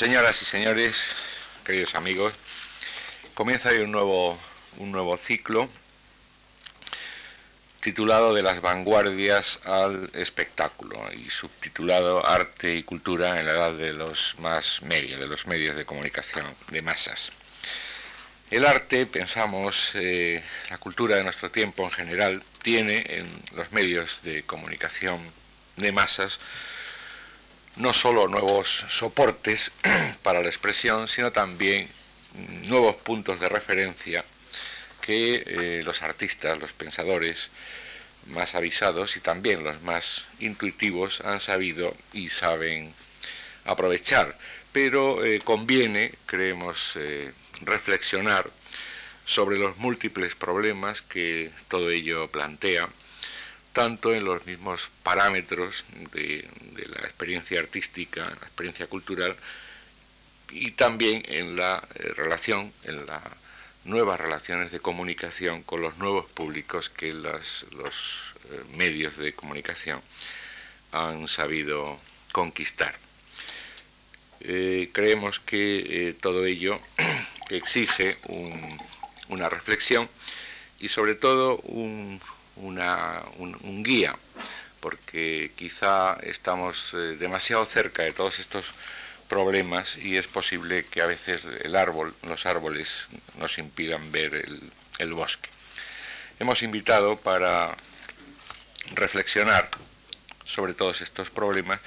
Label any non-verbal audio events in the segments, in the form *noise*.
Señoras y señores, queridos amigos, comienza hoy un nuevo, un nuevo ciclo titulado De las vanguardias al espectáculo y subtitulado Arte y cultura en la edad de los más medios, de los medios de comunicación de masas. El arte, pensamos, eh, la cultura de nuestro tiempo en general, tiene en los medios de comunicación de masas no solo nuevos soportes *clears throat* para la expresión, sino también nuevos puntos de referencia que eh, los artistas, los pensadores más avisados y también los más intuitivos han sabido y saben aprovechar. Pero eh, conviene, creemos, eh, reflexionar sobre los múltiples problemas que todo ello plantea, tanto en los mismos parámetros de, la experiencia artística, la experiencia cultural, y también en la relación, en la nuevas relaciones de comunicación con los nuevos públicos que los eh, medios de comunicación han sabido conquistar. Eh, creemos que eh, todo ello *clears throat* exige una reflexión y sobre todo un, un guía, porque quizá estamos demasiado cerca de todos estos problemas y es posible que a veces el árbol, los árboles nos impidan ver el, bosque. Hemos invitado para reflexionar sobre todos estos problemas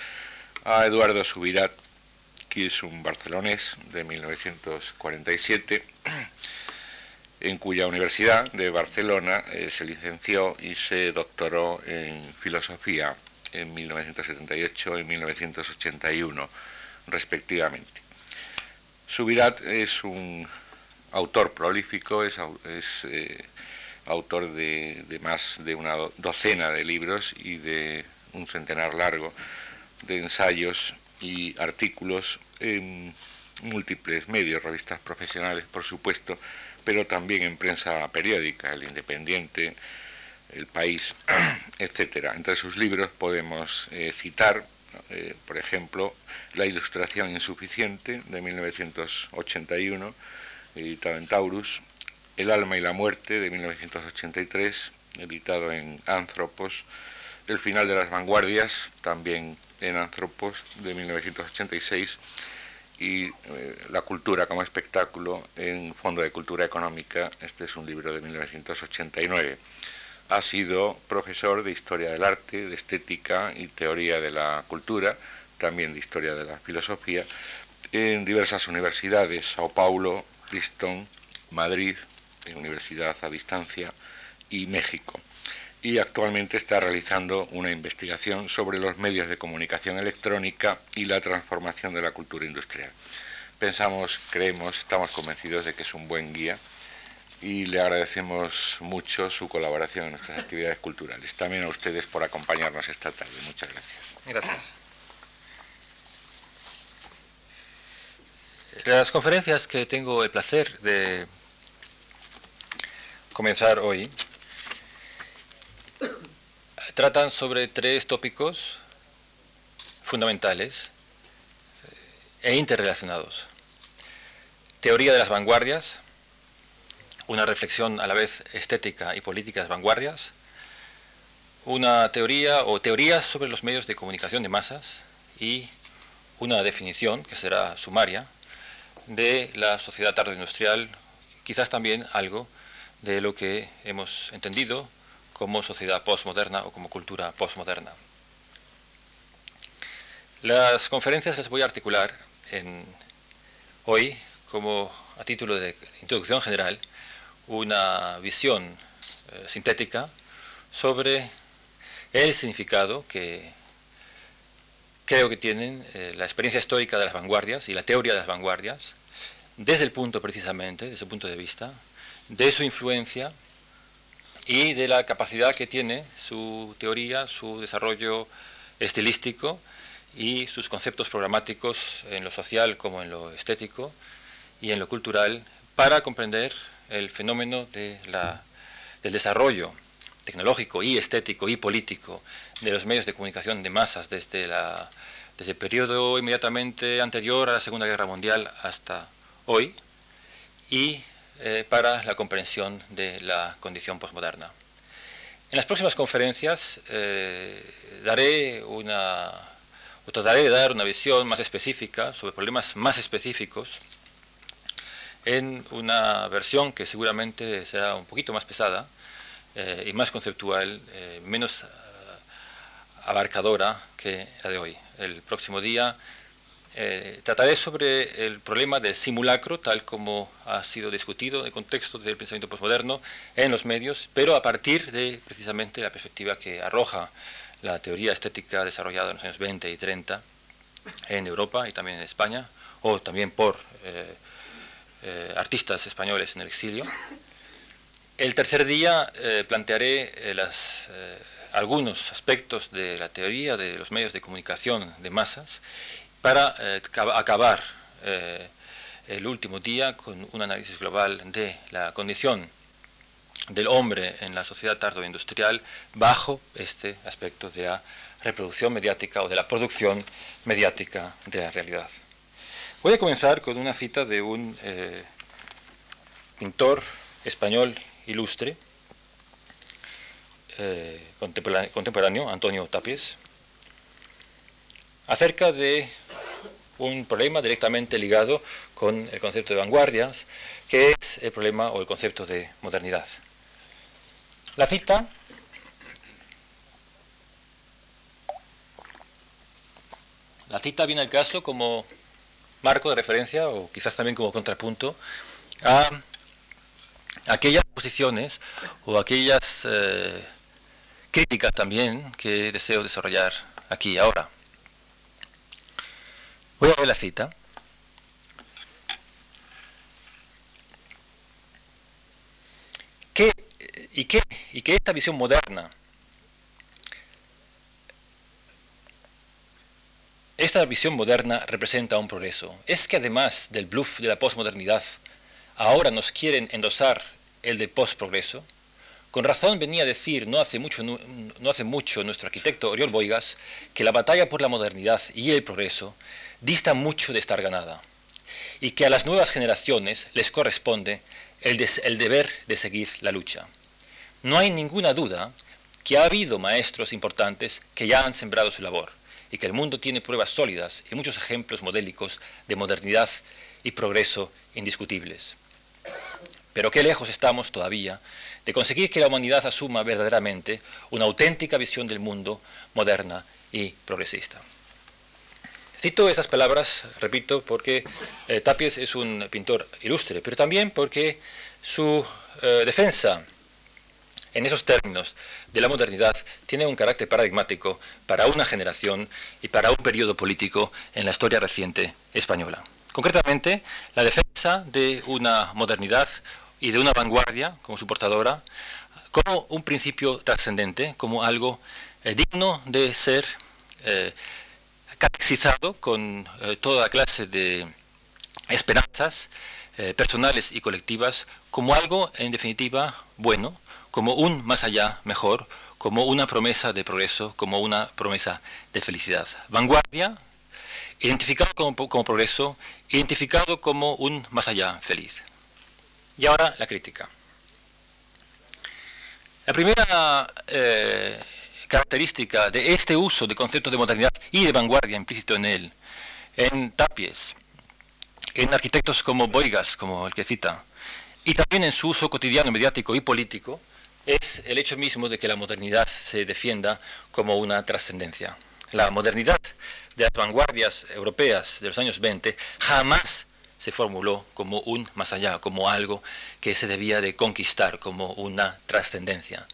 a Eduardo Subirat, que es un barcelonés de 1947, en cuya Universidad de Barcelona eh, se licenció y se doctoró en filosofía en 1978 y 1981 respectivamente. Subirat es un autor prolífico, es, eh, autor de, más de una docena de libros y de un centenar largo de ensayos y artículos en múltiples medios, revistas profesionales, por supuesto, pero también en prensa periódica, El Independiente, El País, *clears throat* etc. Entre sus libros podemos eh, citar eh, por ejemplo, La Ilustración Insuficiente de 1981, editado en Taurus, El Alma y la Muerte de 1983, editado en Anthropos, El Final de las Vanguardias, también en Anthropos de 1986, y eh, La Cultura como Espectáculo en Fondo de Cultura Económica, este es un libro de 1989 ha sido profesor de Historia del Arte, de Estética y Teoría de la Cultura, también de Historia de la Filosofía, en diversas universidades, Sao Paulo, Princeton, Madrid, Universidad a Distancia y México. Y actualmente está realizando una investigación sobre los medios de comunicación electrónica y la transformación de la cultura industrial. Pensamos, creemos, estamos convencidos de que es un buen guía y le agradecemos mucho su colaboración en nuestras actividades culturales. También a ustedes por acompañarnos esta tarde. Muchas gracias. Gracias. Las conferencias que tengo el placer de comenzar hoy tratan sobre tres tópicos fundamentales e interrelacionados. Teoría de las vanguardias, una reflexión a la vez estética y política de vanguardias, una teoría o teorías sobre los medios de comunicación de masas y una definición, que será sumaria, de la sociedad tardoindustrial, quizás también algo de lo que hemos entendido como sociedad postmoderna o como cultura postmoderna. Las conferencias las voy a articular hoy como a título de introducción general una visión eh, sintética sobre el significado que creo que tienen eh, la experiencia histórica de las vanguardias y la teoría de las vanguardias, desde el punto precisamente, desde el punto de vista, de su influencia y de la capacidad que tiene su teoría, su desarrollo estilístico y sus conceptos programáticos en lo social como en lo estético y en lo cultural para comprender el fenómeno de del desarrollo tecnológico y estético y político de los medios de comunicación de masas desde la desde el periodo inmediatamente anterior a la Segunda Guerra Mundial hasta hoy, y eh, para la comprensión de la condición postmoderna. En las próximas conferencias eh, daré una, o trataré de dar una visión más específica sobre problemas más específicos en una versión que seguramente será un poquito más pesada eh, y más conceptual, menos abarcadora que la de hoy. El próximo día eh, trataré sobre el problema del simulacro, tal como ha sido discutido en el contexto del pensamiento postmoderno en los medios, pero a partir de precisamente la perspectiva que arroja la teoría estética desarrollada en los años 20 y 30 en Europa y también en España, o también por eh, eh, artistas españoles en el exilio. El tercer día plantearé algunos aspectos de la teoría de los medios de comunicación de masas para eh, acabar eh, el último día con un análisis global de la condición del hombre en la sociedad tardoindustrial bajo este aspecto de la reproducción mediática o de la producción mediática de la realidad. Voy a comenzar con una cita de un eh, pintor español ilustre, contemporáneo, Antonio Tapies, acerca de un problema directamente ligado con el concepto de vanguardias, que es el problema o el concepto de modernidad. La cita La cita viene al caso como marco de referencia o quizás también como contrapunto a aquellas posiciones o aquellas eh, críticas también que deseo desarrollar aquí ahora. Voy a ver la cita. y, qué, y que esta visión moderna, esta visión moderna representa un progreso. Es que además del bluff de la posmodernidad, ahora nos quieren endosar el de postprogreso. Con razón venía a decir no hace, mucho, no, hace mucho nuestro arquitecto Oriol Boigas que la batalla por la modernidad y el progreso dista mucho de estar ganada y que a las nuevas generaciones les corresponde el, el deber de seguir la lucha. No hay ninguna duda que ha habido maestros importantes que ya han sembrado su labor y que el mundo tiene pruebas sólidas y muchos ejemplos modélicos de modernidad y progreso indiscutibles. Pero qué lejos estamos todavía de conseguir que la humanidad asuma verdaderamente una auténtica visión del mundo moderna y progresista. Cito esas palabras, repito, porque eh, Tapies es un pintor ilustre, pero también porque su eh, defensa en esos términos de la modernidad tiene un carácter paradigmático para una generación y para un periodo político en la historia reciente española. Concretamente, la defensa de una modernidad y de una vanguardia como su portadora como un principio trascendente, como algo eh, digno de ser catexizado con eh, toda clase de esperanzas eh, personales y colectivas como algo, en definitiva, bueno, como un más allá mejor, como una promesa de progreso, como una promesa de felicidad. Vanguardia, identificado como, progreso, identificado como un más allá feliz. Y ahora la crítica. La primera eh, característica de este uso de conceptos de modernidad y de vanguardia implícito en él, en Tapies, en arquitectos como Boigas, como el que cita, y también en su uso cotidiano, mediático y político, es el hecho mismo de que la modernidad se defienda como una trascendencia. La modernidad de las vanguardias europeas de los años 20 jamás se formuló como un más allá, como algo que se debía de conquistar, como una trascendencia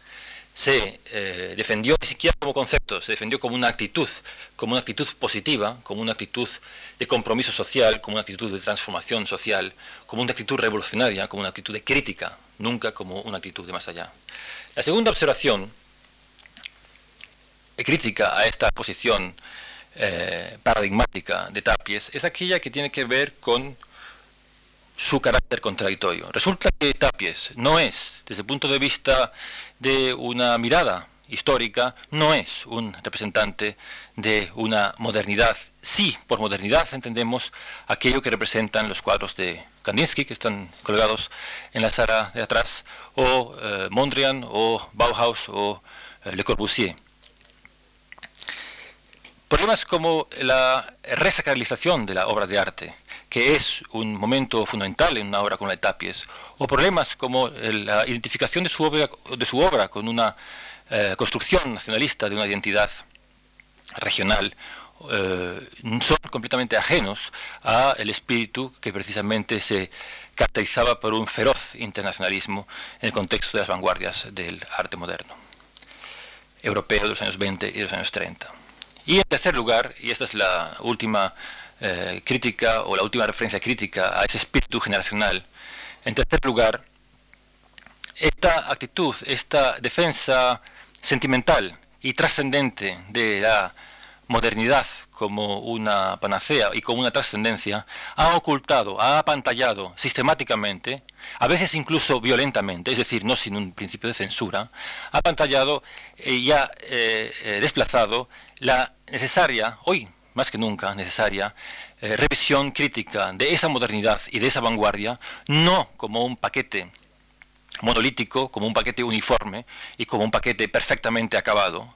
se eh, defendió ni siquiera como concepto, se defendió como una actitud, como una actitud positiva, como una actitud de compromiso social, como una actitud de transformación social, como una actitud revolucionaria, como una actitud de crítica, nunca como una actitud de más allá. La segunda observación crítica a esta posición eh, paradigmática de Tapies es aquella que tiene que ver con su carácter contradictorio. Resulta que Tapies no es, desde el punto de vista de una mirada histórica no es un representante de una modernidad. Sí, por modernidad entendemos aquello que representan los cuadros de Kandinsky, que están colgados en la sala de atrás, o eh, Mondrian, o Bauhaus, o eh, Le Corbusier. Problemas como la resacralización de la obra de arte, que es un momento fundamental en una obra como la de o problemas como la identificación de su obra, de su obra con una eh, construcción nacionalista de una identidad regional, eh, son completamente ajenos al espíritu que precisamente se caracterizaba por un feroz internacionalismo en el contexto de las vanguardias del arte moderno, europeo de los años 20 y de los años 30. Y en tercer lugar, y esta es la última eh, crítica o la última referencia crítica a ese espíritu generacional. En tercer lugar, esta actitud, esta defensa sentimental y trascendente de la modernidad como una panacea y como una trascendencia, ha ocultado, ha apantallado sistemáticamente, a veces incluso violentamente, es decir, no sin un principio de censura, ha apantallado y ha eh, eh, desplazado la necesaria, hoy más que nunca necesaria, eh, revisión crítica de esa modernidad y de esa vanguardia, no como un paquete monolítico, como un paquete uniforme y como un paquete perfectamente acabado,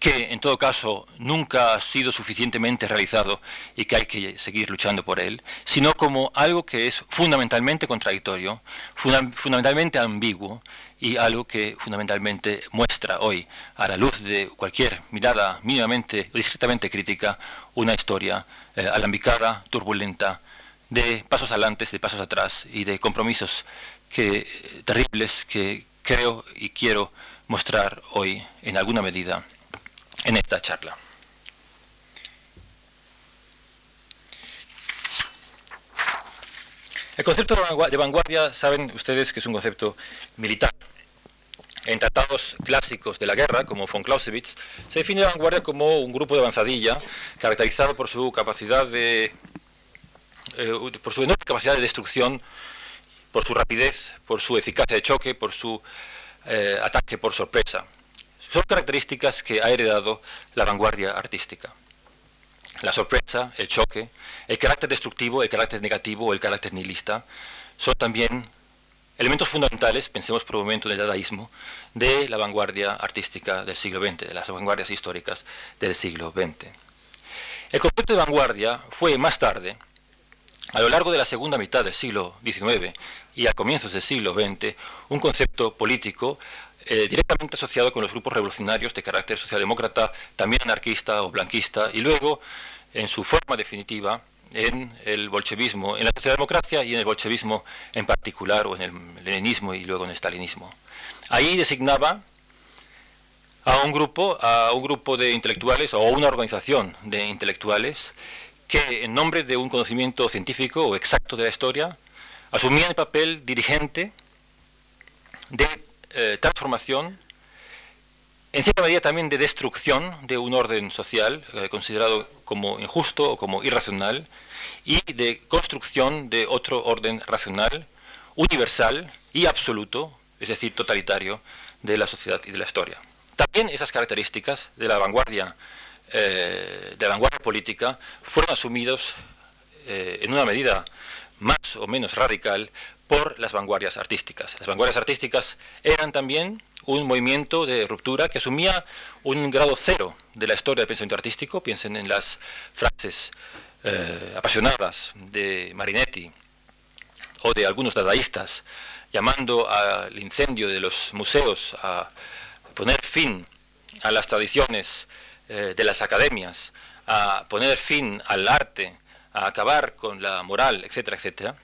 que en todo caso nunca ha sido suficientemente realizado y que hay que seguir luchando por él, sino como algo que es fundamentalmente contradictorio, fundamentalmente ambiguo y algo que fundamentalmente muestra hoy, a la luz de cualquier mirada mínimamente o discretamente crítica, una historia eh, alambicada, turbulenta, de pasos adelante, de pasos atrás y de compromisos que, terribles que creo y quiero mostrar hoy en alguna medida en esta charla. El concepto de vanguardia, saben ustedes que es un concepto militar. En tratados clásicos de la guerra, como von Clausewitz, se define la vanguardia como un grupo de avanzadilla caracterizado por su capacidad de, eh, por su enorme capacidad de destrucción, por su rapidez, por su eficacia de choque, por su eh, ataque por sorpresa. Son características que ha heredado la vanguardia artística. La sorpresa, el choque, el carácter destructivo, el carácter negativo o el carácter nihilista son también elementos fundamentales, pensemos por un momento en el dadaísmo, de la vanguardia artística del siglo XX, de las vanguardias históricas del siglo XX. El concepto de vanguardia fue más tarde, a lo largo de la segunda mitad del siglo XIX y a comienzos del siglo XX, un concepto político eh, directamente asociado con los grupos revolucionarios de carácter socialdemócrata, también anarquista o blanquista, y luego, en su forma definitiva, en el bolchevismo, en la socialdemocracia y en el bolchevismo en particular, o en el leninismo y luego en el stalinismo. Ahí designaba a un grupo, a un grupo de intelectuales o una organización de intelectuales que en nombre de un conocimiento científico o exacto de la historia asumían el papel dirigente de eh, transformación, en cierta medida también de destrucción de un orden social eh, considerado como injusto o como irracional, y de construcción de otro orden racional, universal y absoluto, es decir, totalitario, de la sociedad y de la historia. También esas características de la vanguardia, eh, de la vanguardia política fueron asumidos en una medida más o menos radical por las vanguardias artísticas. Las vanguardias artísticas eran también un movimiento de ruptura que asumía un grado cero de la historia del pensamiento artístico. Piensen en las frases eh, apasionadas de Marinetti o de algunos dadaístas llamando al incendio de los museos a poner fin a las tradiciones eh, de las academias, a poner fin al arte, a acabar con la moral, etcétera, etcétera.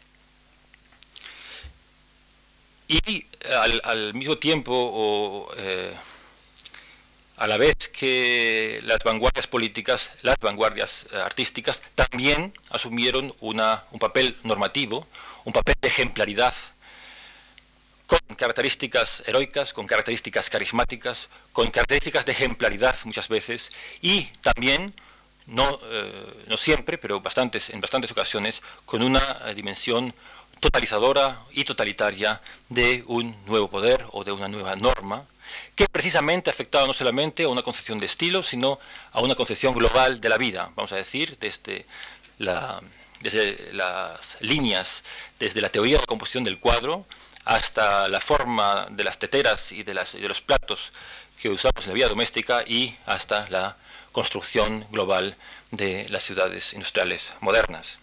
Y al, mismo tiempo, o, eh, a la vez que las vanguardias políticas, las vanguardias eh, artísticas también asumieron una, un papel normativo, un papel de ejemplaridad, con características heroicas, con características carismáticas, con características de ejemplaridad muchas veces, y también, no, eh, no siempre, pero en bastantes ocasiones, con una dimensión totalizadora y totalitaria de un nuevo poder o de una nueva norma que precisamente afectaba no solamente a una concepción de estilo, sino a una concepción global de la vida, vamos a decir, desde, las líneas, desde la teoría de la composición del cuadro, hasta la forma de las teteras y de, de los platos que usamos en la vida doméstica y hasta la construcción global de las ciudades industriales modernas.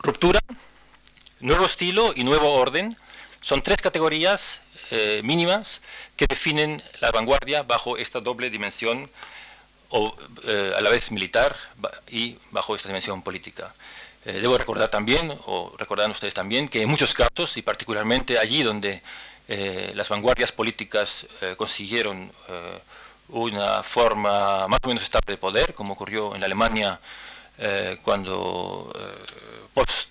Ruptura, nuevo estilo y nuevo orden son tres categorías eh, mínimas que definen la vanguardia bajo esta doble dimensión, o, eh, a la vez militar y bajo esta dimensión política. Eh, debo recordar también, o recordarán ustedes también, que en muchos casos, y particularmente allí donde las vanguardias políticas consiguieron una forma más o menos estable de poder, como ocurrió en la Alemania cuando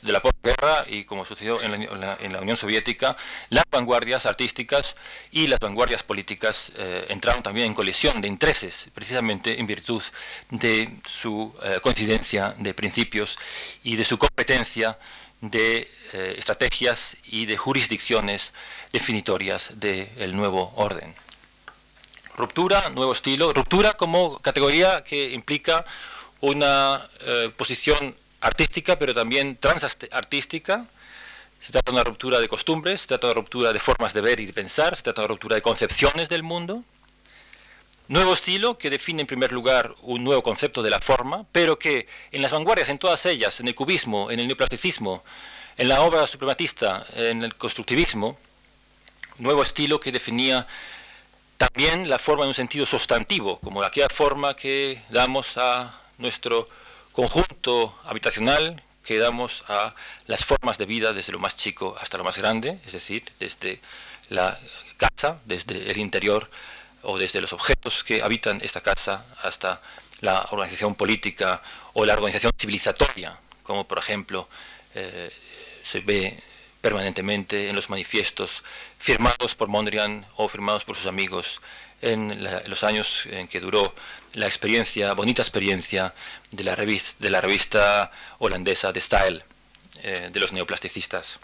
de la posguerra y como sucedió en la, Unión Soviética, las vanguardias artísticas y las vanguardias políticas eh, entraron también en colisión de intereses, precisamente en virtud de su eh, coincidencia de principios y de su competencia de eh, estrategias y de jurisdicciones definitorias del nuevo orden. Ruptura, nuevo estilo, ruptura como categoría que implica una posición artística, pero también transartística. Se trata de una ruptura de costumbres, se trata de una ruptura de formas de ver y de pensar, se trata de una ruptura de concepciones del mundo. Nuevo estilo que define en primer lugar un nuevo concepto de la forma, pero que en las vanguardias, en todas ellas, en el cubismo, en el neoplasticismo, en la obra suprematista, en el constructivismo, nuevo estilo que definía también la forma en un sentido sustantivo, como aquella forma que damos a nuestro conjunto habitacional que damos a las formas de vida desde lo más chico hasta lo más grande, es decir, desde la casa, desde el interior o desde los objetos que habitan esta casa hasta la organización política o la organización civilizatoria, como por ejemplo eh, se ve permanentemente en los manifiestos firmados por Mondrian o firmados por sus amigos en los años en que duró la experiencia, bonita experiencia de la revista, de la revista holandesa de Style, eh, de los neoplasticistas.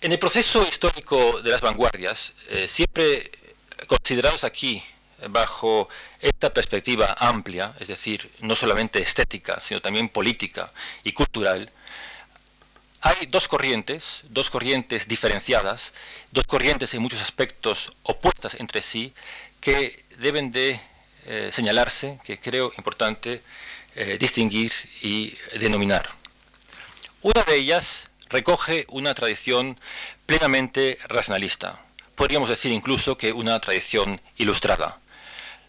En el proceso histórico de las vanguardias, eh, siempre considerados aquí bajo esta perspectiva amplia, es decir, no solamente estética, sino también política y cultural, hay dos corrientes, dos corrientes diferenciadas, dos corrientes en muchos aspectos opuestas entre sí, que deben de eh, señalarse, que creo importante eh, distinguir y denominar. Una de ellas recoge una tradición plenamente racionalista, podríamos decir incluso que una tradición ilustrada.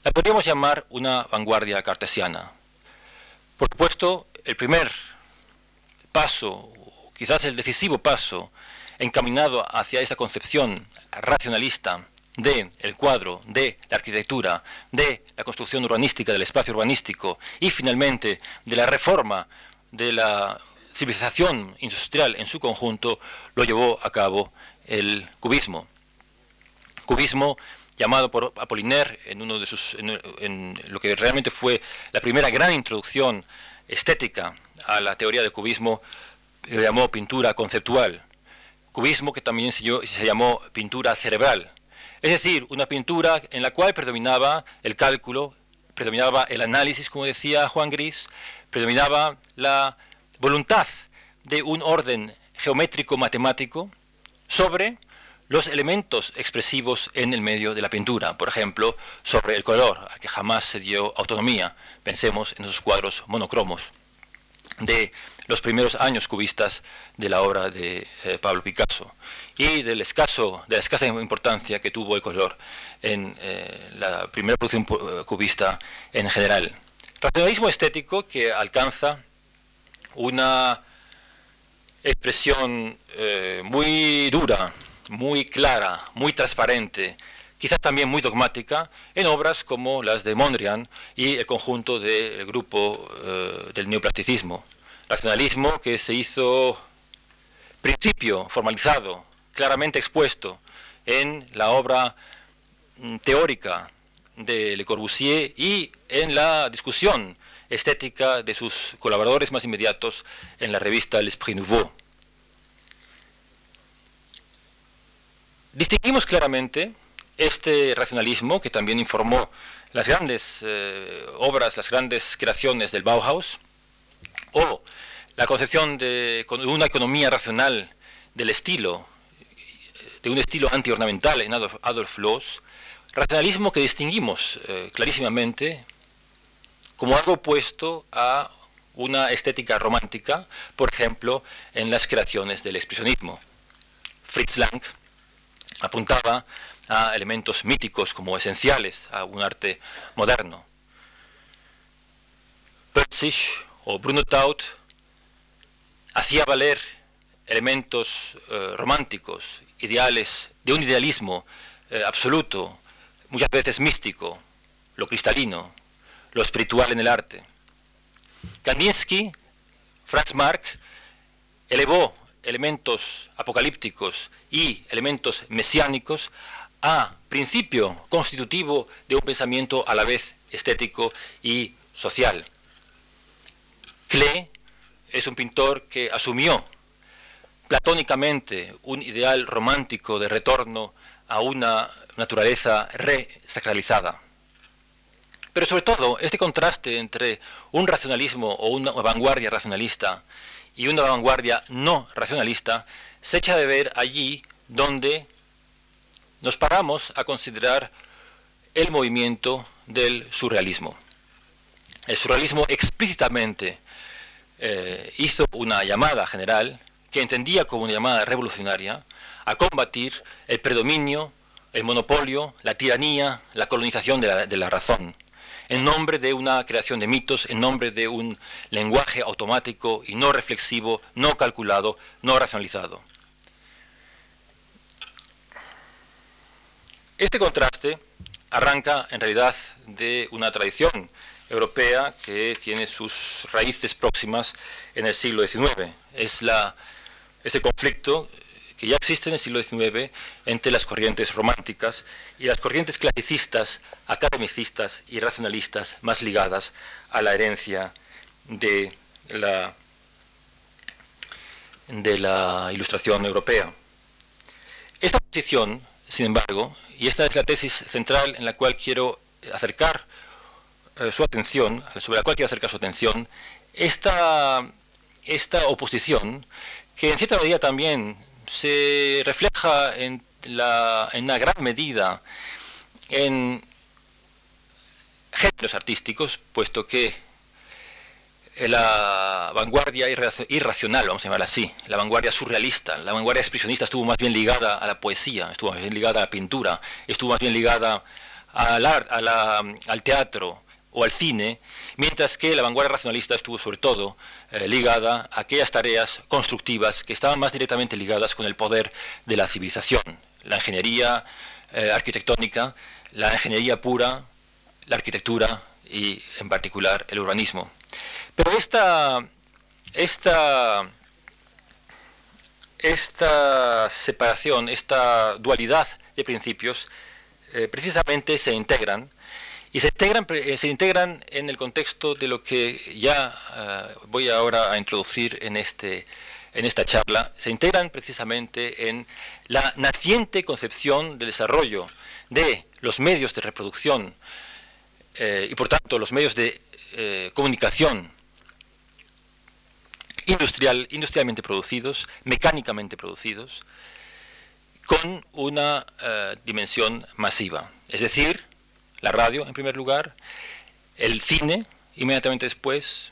La podríamos llamar una vanguardia cartesiana. Por supuesto, el primer paso quizás el decisivo paso encaminado hacia esa concepción racionalista de el cuadro, de la arquitectura, de la construcción urbanística, del espacio urbanístico y finalmente de la reforma de la civilización industrial en su conjunto, lo llevó a cabo el cubismo. Cubismo llamado por Apollinaire en, uno de sus, en lo que realmente fue la primera gran introducción estética a la teoría del cubismo, lo llamó pintura conceptual, cubismo que también se, se llamó pintura cerebral, es decir, una pintura en la cual predominaba el cálculo, predominaba el análisis, como decía Juan Gris, predominaba la voluntad de un orden geométrico matemático sobre los elementos expresivos en el medio de la pintura, por ejemplo, sobre el color, al que jamás se dio autonomía. Pensemos en esos cuadros monocromos de los primeros años cubistas de la obra de eh, Pablo Picasso y del escaso, de la escasa importancia que tuvo el color en eh, la primera producción eh, cubista en general. Racionalismo estético que alcanza una expresión muy dura, muy clara, muy transparente, quizás también muy dogmática, en obras como las de Mondrian y el conjunto del grupo del neoplasticismo. Racionalismo que se hizo principio formalizado, claramente expuesto en la obra mm, teórica de Le Corbusier y en la discusión estética de sus colaboradores más inmediatos en la revista L'Esprit Nouveau. Distinguimos claramente este racionalismo que también informó las grandes eh, obras, las grandes creaciones del Bauhaus, o la concepción de una economía racional del estilo, de un estilo antiornamental en Adolf, Adolf Loos, racionalismo que distinguimos eh, clarísimamente como algo opuesto a una estética romántica, por ejemplo, en las creaciones del expresionismo. Fritz Lang apuntaba a elementos míticos como esenciales a un arte moderno. Perzig o Bruno Taut hacía valer elementos eh, románticos, ideales, de un idealismo eh, absoluto, muchas veces místico, lo cristalino, lo espiritual en el arte. Kandinsky, Franz Marc, elevó elementos apocalípticos y elementos mesiánicos a principio constitutivo de un pensamiento a la vez estético y social. Klee es un pintor que asumió platónicamente un ideal romántico de retorno a una naturaleza resacralizada. Pero sobre todo, este contraste entre un racionalismo o una vanguardia racionalista y una vanguardia no racionalista se echa de ver allí donde nos paramos a considerar el movimiento del surrealismo. El surrealismo explícitamente eh, hizo una llamada general que entendía como una llamada revolucionaria a combatir el predominio, el monopolio, la tiranía, la colonización de la, de la razón, en nombre de una creación de mitos, en nombre de un lenguaje automático y no reflexivo, no calculado, no racionalizado. Este contraste arranca en realidad de una tradición europea que tiene sus raíces próximas en el siglo XIX. Es la, ese conflicto que ya existe en el siglo XIX entre las corrientes románticas y las corrientes clasicistas, academicistas y racionalistas más ligadas a la herencia de la, de la ilustración europea. Esta posición, sin embargo, y esta es la tesis central en la cual quiero acercar eh, su atención, sobre la cual quiero acercar su atención, esta, esta oposición, que en cierta medida también se refleja en, la, en una gran medida en géneros artísticos, puesto que la vanguardia irracional, vamos a llamarla así, la vanguardia surrealista, la vanguardia expresionista estuvo más bien ligada a la poesía, estuvo más bien ligada a la pintura, estuvo más bien ligada al, al teatro o al cine, mientras que la vanguardia racionalista estuvo sobre todo eh, ligada a aquellas tareas constructivas que estaban más directamente ligadas con el poder de la civilización, la ingeniería eh, arquitectónica, la ingeniería pura, la arquitectura y en particular el urbanismo. Pero esta, esta, esta separación, esta dualidad de principios, eh, precisamente se integran y se integran, eh, se integran en el contexto de lo que ya eh, voy ahora a introducir en, este, en esta charla, se integran precisamente en la naciente concepción del desarrollo de los medios de reproducción y por tanto los medios de comunicación industrial, industrialmente producidos, mecánicamente producidos, con una eh, dimensión masiva. Es decir, la radio en primer lugar, el cine inmediatamente después,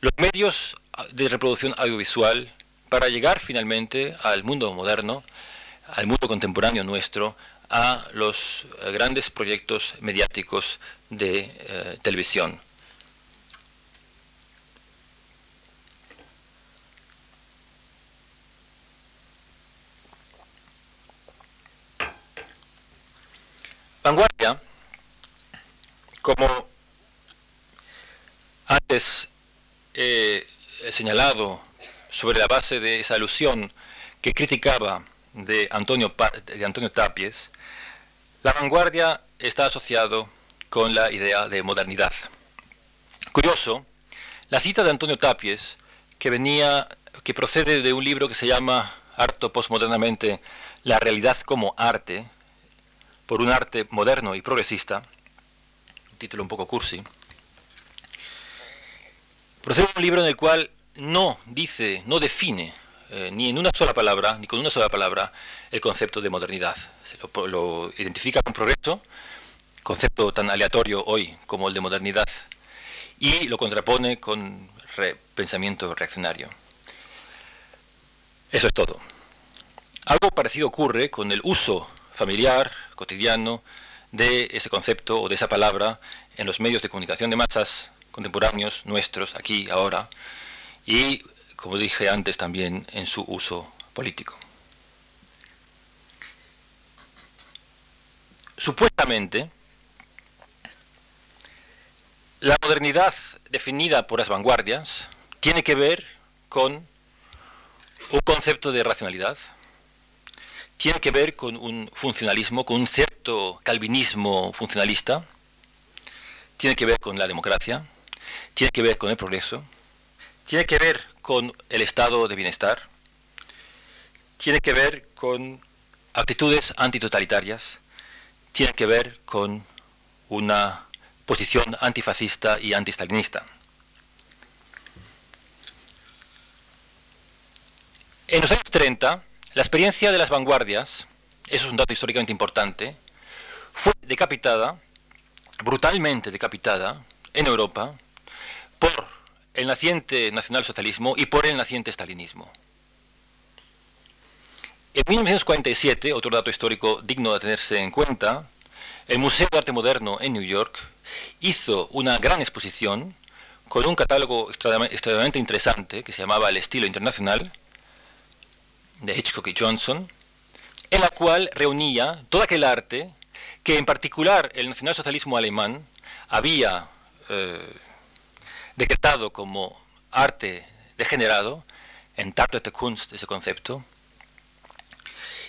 los medios de reproducción audiovisual para llegar finalmente al mundo moderno, al mundo contemporáneo nuestro, a los eh, grandes proyectos mediáticos de eh, televisión. Vanguardia, como antes he señalado sobre la base de esa alusión que criticaba de Antonio, de Antonio Tapies, la vanguardia está asociado con la idea de modernidad. Curioso, la cita de Antonio Tapies, que venía, que procede de un libro que se llama harto postmodernamente La realidad como arte, por un arte moderno y progresista, título un poco cursi, procede de un libro en el cual no dice, no define eh, ni en una sola palabra, ni con una sola palabra, el concepto de modernidad. Lo identifica con progreso, concepto tan aleatorio hoy como el de modernidad, y lo contrapone con pensamiento reaccionario. Eso es todo. Algo parecido ocurre con el uso familiar, cotidiano, de ese concepto o de esa palabra en los medios de comunicación de masas contemporáneos nuestros, aquí, ahora, y, como dije antes, también en su uso político. Supuestamente, la modernidad definida por las vanguardias tiene que ver con un concepto de racionalidad, tiene que ver con un funcionalismo, con un cierto calvinismo funcionalista, tiene que ver con la democracia, tiene que ver con el progreso, tiene que ver con el estado de bienestar, tiene que ver con actitudes antitotalitarias, tiene que ver con una posición antifascista y antistalinista. En los años 30, la experiencia de las vanguardias, eso es un dato históricamente importante, fue decapitada, brutalmente decapitada, en Europa, por el naciente nacionalsocialismo y por el naciente stalinismo. En 1947, otro dato histórico digno de tenerse en cuenta, el Museo de Arte Moderno en New York hizo una gran exposición con un catálogo extremadamente interesante que se llamaba El estilo internacional, de Hitchcock y Johnson, en la cual reunía todo aquel arte que en particular el nacionalsocialismo alemán había eh, decretado como arte degenerado, en de Kunst ese concepto,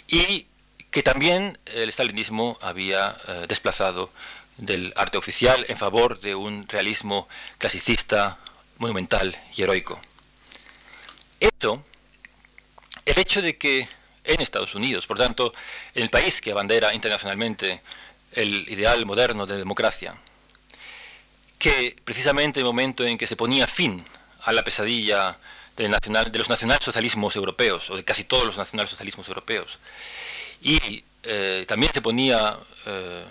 y que también el stalinismo había eh, desplazado del arte oficial en favor de un realismo clasicista, monumental y heroico. Esto el hecho de que en Estados Unidos, por tanto, en el país que abandera internacionalmente el ideal moderno de democracia, que precisamente en el momento en que se ponía fin a la pesadilla de, los nacionalsocialismos europeos, o de casi todos los nacionalsocialismos europeos, y eh, también se ponía, eh,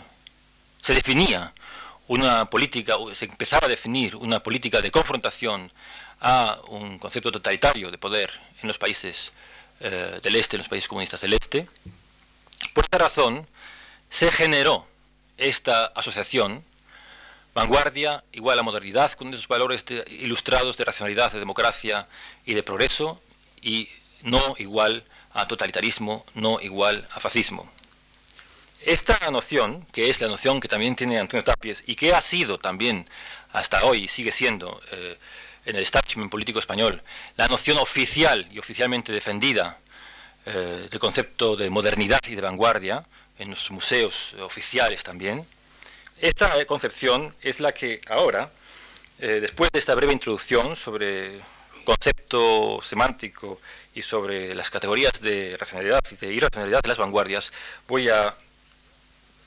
se definía una política, se empezaba a definir una política de confrontación a un concepto totalitario de poder en los países eh, del este, en los países comunistas del este. Por esta razón, se generó esta asociación, vanguardia igual a modernidad, con esos valores ilustrados de racionalidad, de democracia y de progreso, y no igual a totalitarismo, no igual a fascismo. Esta noción, que es la noción que también tiene Antonio Tapies y que ha sido también hasta hoy, sigue siendo eh, en el establishment político español, la noción oficial y oficialmente defendida eh, del concepto de modernidad y de vanguardia, en los museos oficiales también, esta concepción es la que ahora, eh, después de esta breve introducción sobre concepto semántico y sobre las categorías de racionalidad y de irracionalidad de las vanguardias, voy a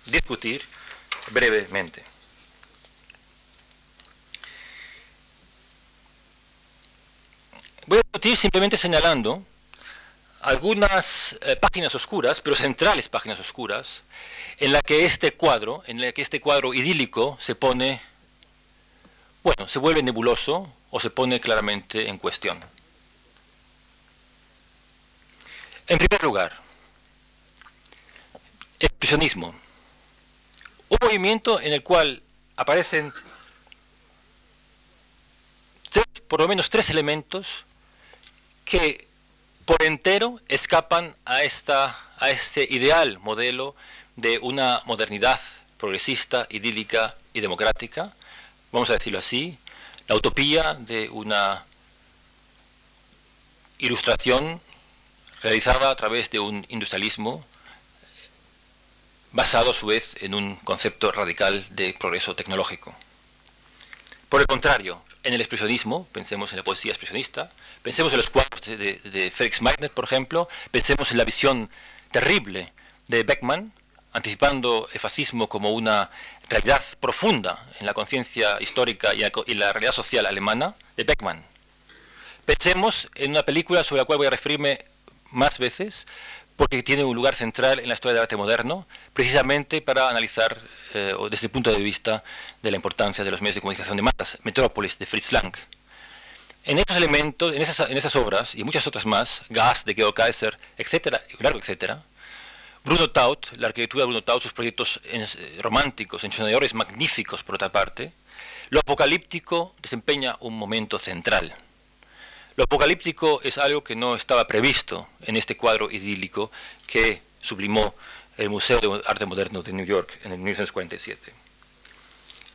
discutir brevemente. Voy a discutir simplemente señalando algunas eh, páginas oscuras, pero centrales páginas oscuras, en la que este cuadro, en la que este cuadro idílico se pone, bueno, se vuelve nebuloso o se pone claramente en cuestión. En primer lugar, expresionismo. Un movimiento en el cual aparecen por lo menos tres elementos que por entero escapan a, esta, a este ideal modelo de una modernidad progresista, idílica y democrática, vamos a decirlo así, la utopía de una ilustración realizada a través de un industrialismo basado a su vez en un concepto radical de progreso tecnológico. Por el contrario, en el expresionismo, pensemos en la poesía expresionista, pensemos en los cuadros de, de, Felix Meitner, por ejemplo, pensemos en la visión terrible de Beckmann, anticipando el fascismo como una realidad profunda en la conciencia histórica y la realidad social alemana, de Beckmann. Pensemos en una película sobre la cual voy a referirme más veces, porque tiene un lugar central en la historia del arte moderno, precisamente para analizar eh, desde el punto de vista de la importancia de los medios de comunicación de masas, Metrópolis, de Fritz Lang. En estos elementos, en esas, en esas obras y muchas otras más, Gas, de Georg Kaiser, etcétera, largo etcétera, Bruno Taut, la arquitectura de Bruno Taut, sus proyectos eh, románticos, ensoñadores magníficos por otra parte, lo apocalíptico desempeña un momento central. Lo apocalíptico es algo que no estaba previsto en este cuadro idílico que sublimó el Museo de Arte Moderno de New York en el 1947.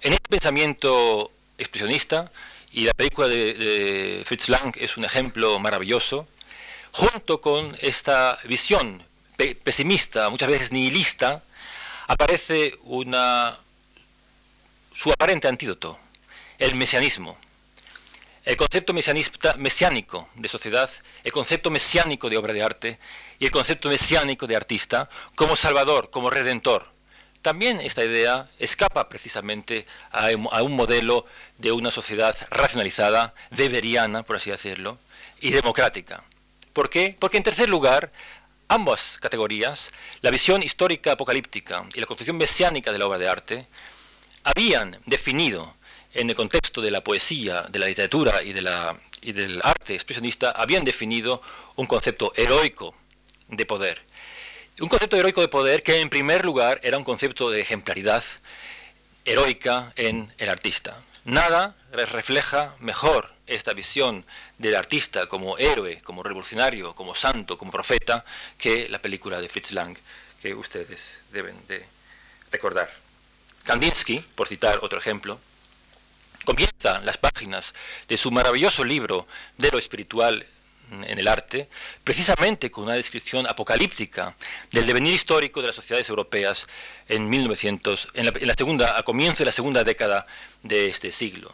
En este pensamiento expresionista, y la película de, Fritz Lang es un ejemplo maravilloso, junto con esta visión pesimista, muchas veces nihilista, aparece una, su aparente antídoto, el mesianismo. El concepto mesiánico de sociedad, el concepto mesiánico de obra de arte y el concepto mesiánico de artista como salvador, como redentor. También esta idea escapa precisamente a, un modelo de una sociedad racionalizada, weberiana, por así decirlo, y democrática. ¿Por qué? Porque en tercer lugar, ambas categorías, la visión histórica apocalíptica y la concepción mesiánica de la obra de arte, habían definido en el contexto de la poesía, de la literatura y, y del arte expresionista, habían definido un concepto heroico de poder. Un concepto heroico de poder que en primer lugar era un concepto de ejemplaridad heroica en el artista. Nada refleja mejor esta visión del artista como héroe, como revolucionario, como santo, como profeta, que la película de Fritz Lang, que ustedes deben de recordar. Kandinsky, por citar otro ejemplo, comienza las páginas de su maravilloso libro de lo espiritual en el arte, precisamente con una descripción apocalíptica del devenir histórico de las sociedades europeas en 1900, en la, segunda, a comienzo de la segunda década de este siglo.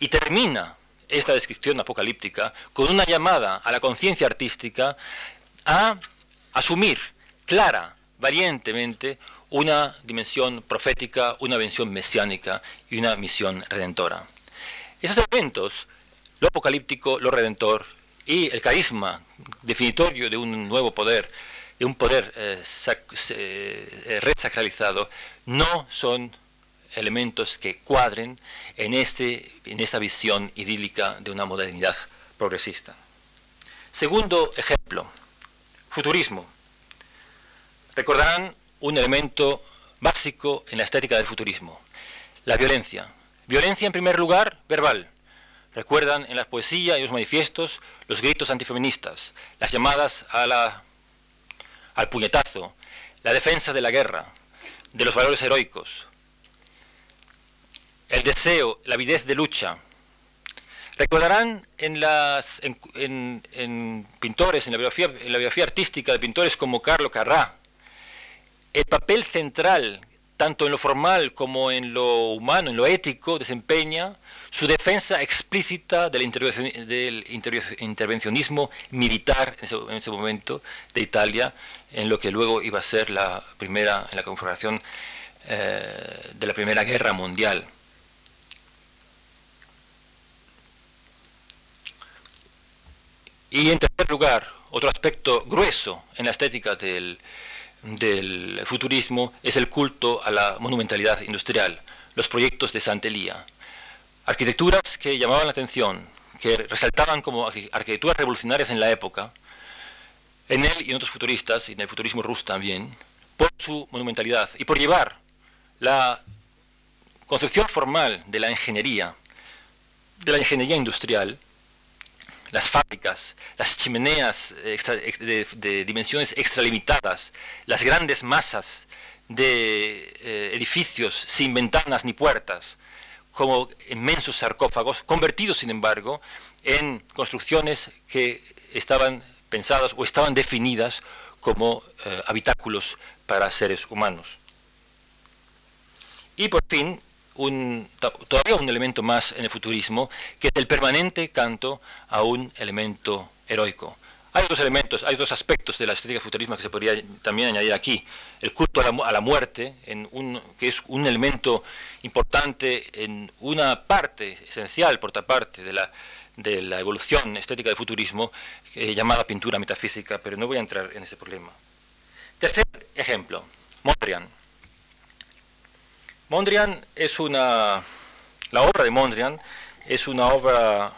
Y termina esta descripción apocalíptica con una llamada a la conciencia artística a asumir clara, valientemente, una dimensión profética, una dimensión mesiánica y una misión redentora. Esos elementos, lo apocalíptico, lo redentor y el carisma definitorio de un nuevo poder, de un poder eh, eh, resacralizado, no son elementos que cuadren en, este, en esta visión idílica de una modernidad progresista. Segundo ejemplo, futurismo. Recordarán un elemento básico en la estética del futurismo, la violencia. Violencia en primer lugar, verbal. Recuerdan en la poesía y los manifiestos los gritos antifeministas, las llamadas al puñetazo, la defensa de la guerra, de los valores heroicos, el deseo, la avidez de lucha. Recordarán en, las, en, pintores, en la, biografía, en la biografía artística de pintores como Carlo Carrà, el papel central, tanto en lo formal como en lo humano, en lo ético, desempeña su defensa explícita del, intervencionismo militar en ese, momento de Italia, en lo que luego iba a ser la primera, en la configuración eh, de la Primera Guerra Mundial. Y en tercer lugar, otro aspecto grueso en la estética del, del futurismo es el culto a la monumentalidad industrial, los proyectos de Santelía. Arquitecturas que llamaban la atención, que resaltaban como arquitecturas revolucionarias en la época, en él y en otros futuristas, y en el futurismo ruso también, por su monumentalidad y por llevar la concepción formal de la ingeniería, de la ingeniería industrial, las fábricas, las chimeneas de, dimensiones extralimitadas, las grandes masas de eh, edificios sin ventanas ni puertas, como inmensos sarcófagos, convertidos, sin embargo, en construcciones que estaban pensadas o estaban definidas como eh, habitáculos para seres humanos. Y por fin, todavía un elemento más en el futurismo, que es el permanente canto a un elemento heroico. Hay dos elementos, hay dos aspectos de la estética futurismo que se podría también añadir aquí. El culto a la, muerte, que es un elemento importante en una parte esencial, por otra parte, de la, de la evolución estética del futurismo, eh, llamada pintura metafísica, pero no voy a entrar en ese problema. Tercer ejemplo, Mondrian. Mondrian es una, la obra de Mondrian es una obra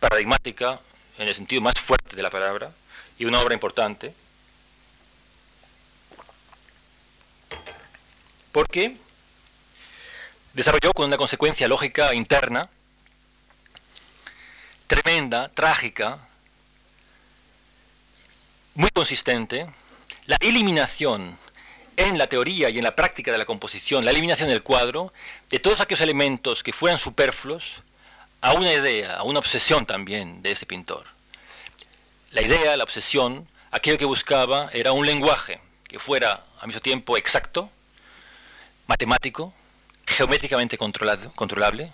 paradigmática en el sentido más fuerte de la palabra y una obra importante. Porque desarrolló con una consecuencia lógica interna tremenda, trágica, muy consistente, la eliminación en la teoría y en la práctica de la composición, la eliminación del cuadro, de todos aquellos elementos que fueran superfluos a una idea, a una obsesión también de ese pintor. La idea, la obsesión, aquello que buscaba era un lenguaje que fuera al mismo tiempo exacto, matemático, geométricamente controlable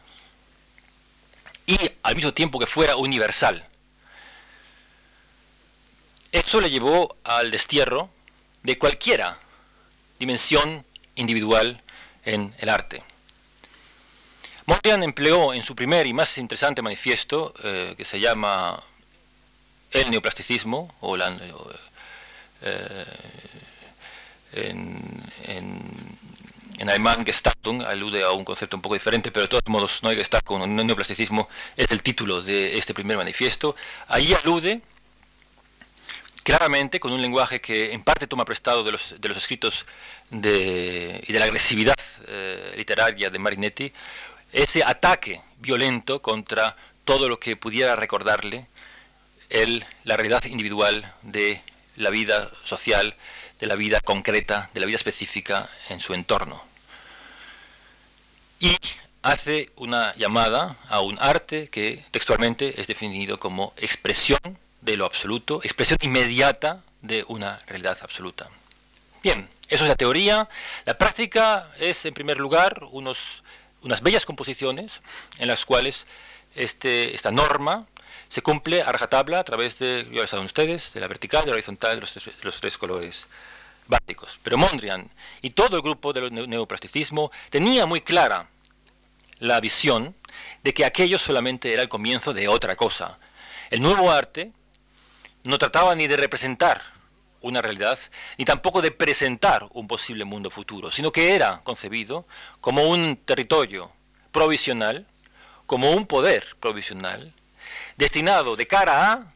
y al mismo tiempo que fuera universal. Eso le llevó al destierro de cualquiera dimensión individual en el arte. Mondrian empleó en su primer y más interesante manifiesto, eh, que se llama El neoplasticismo, o la, eh, en, alemán Gestaltung, alude a un concepto un poco diferente, pero de todos modos no hay Gestaltung, el neoplasticismo es el título de este primer manifiesto. Ahí alude claramente con un lenguaje que en parte toma prestado de los, escritos y de la agresividad eh, literaria de Marinetti, ese ataque violento contra todo lo que pudiera recordarle el, la realidad individual de la vida social, de la vida concreta, de la vida específica en su entorno. Y hace una llamada a un arte que textualmente es definido como expresión de lo absoluto, expresión inmediata de una realidad absoluta. Bien, eso es la teoría. La práctica es, en primer lugar, unos, unas bellas composiciones en las cuales este, esta norma se cumple a rajatabla a través de, ya lo saben ustedes, de la vertical y la horizontal de los, de los tres colores básicos. Pero Mondrian y todo el grupo del neoplasticismo tenía muy clara la visión de que aquello solamente era el comienzo de otra cosa. El nuevo arte no trataba ni de representar una realidad, ni tampoco de presentar un posible mundo futuro, sino que era concebido como un territorio provisional, como un poder provisional, destinado de cara a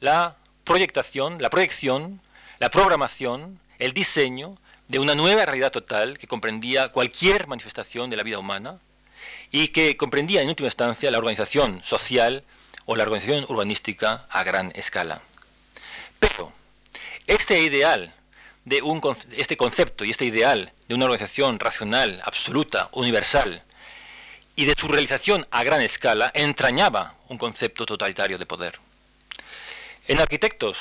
la proyectación, la proyección, la programación, el diseño de una nueva realidad total que comprendía cualquier manifestación de la vida humana y que comprendía en última instancia la organización social o la organización urbanística a gran escala. Pero este ideal de un, este concepto y este ideal de una organización racional, absoluta, universal, y de su realización a gran escala, entrañaba un concepto totalitario de poder. En arquitectos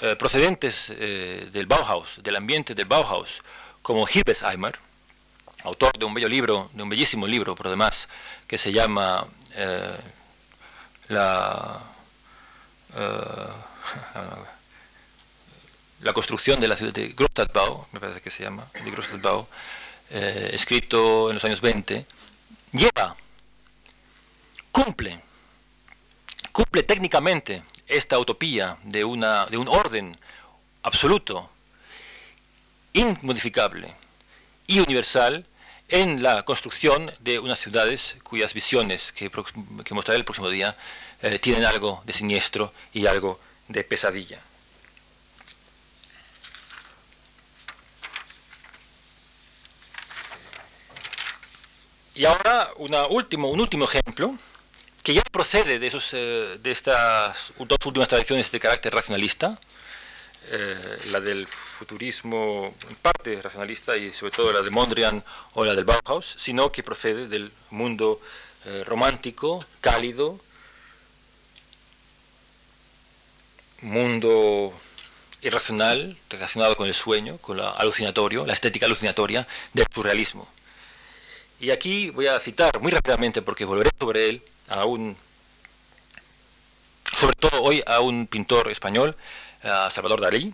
eh, procedentes eh, del Bauhaus, del ambiente del Bauhaus, como Hilbesheimer, autor de un bello libro, de un bellísimo libro, por demás, que se llama eh, la *laughs* la construcción de la ciudad de Großstadtbau, me parece que se llama, de Großstadtbau, eh, escrito en los años 20, lleva, cumple, cumple técnicamente esta utopía de, una, de un orden absoluto, inmodificable y universal en la construcción de unas ciudades cuyas visiones, que, que mostraré el próximo día, eh, tienen algo de siniestro y algo de pesadilla. Y ahora una último, un último ejemplo, que ya procede de, esos, eh, de estas dos últimas tradiciones de carácter racionalista, eh, la del futurismo en parte racionalista y sobre todo la de Mondrian o la del Bauhaus, sino que procede del mundo eh, romántico, cálido, mundo irracional relacionado con el sueño, con lo alucinatorio, la estética alucinatoria del surrealismo. Y aquí voy a citar muy rápidamente, porque volveré sobre él, a un, sobre todo hoy a un pintor español, a Salvador Dalí,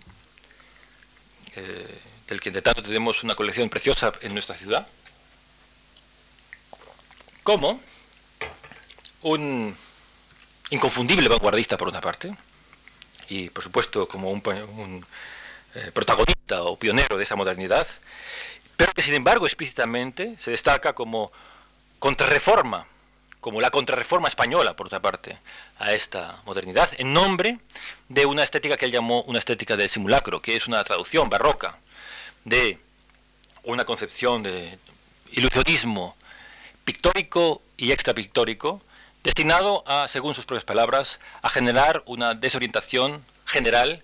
eh, del que de tanto tenemos una colección preciosa en nuestra ciudad, como un inconfundible vanguardista por una parte, y por supuesto como un, eh, protagonista o pionero de esa modernidad, pero que sin embargo explícitamente se destaca como contrarreforma, como la contrarreforma española, por otra parte, a esta modernidad, en nombre de una estética que él llamó una estética del simulacro, que es una traducción barroca de una concepción de ilusionismo pictórico y extrapictórico, destinado a, según sus propias palabras, a generar una desorientación general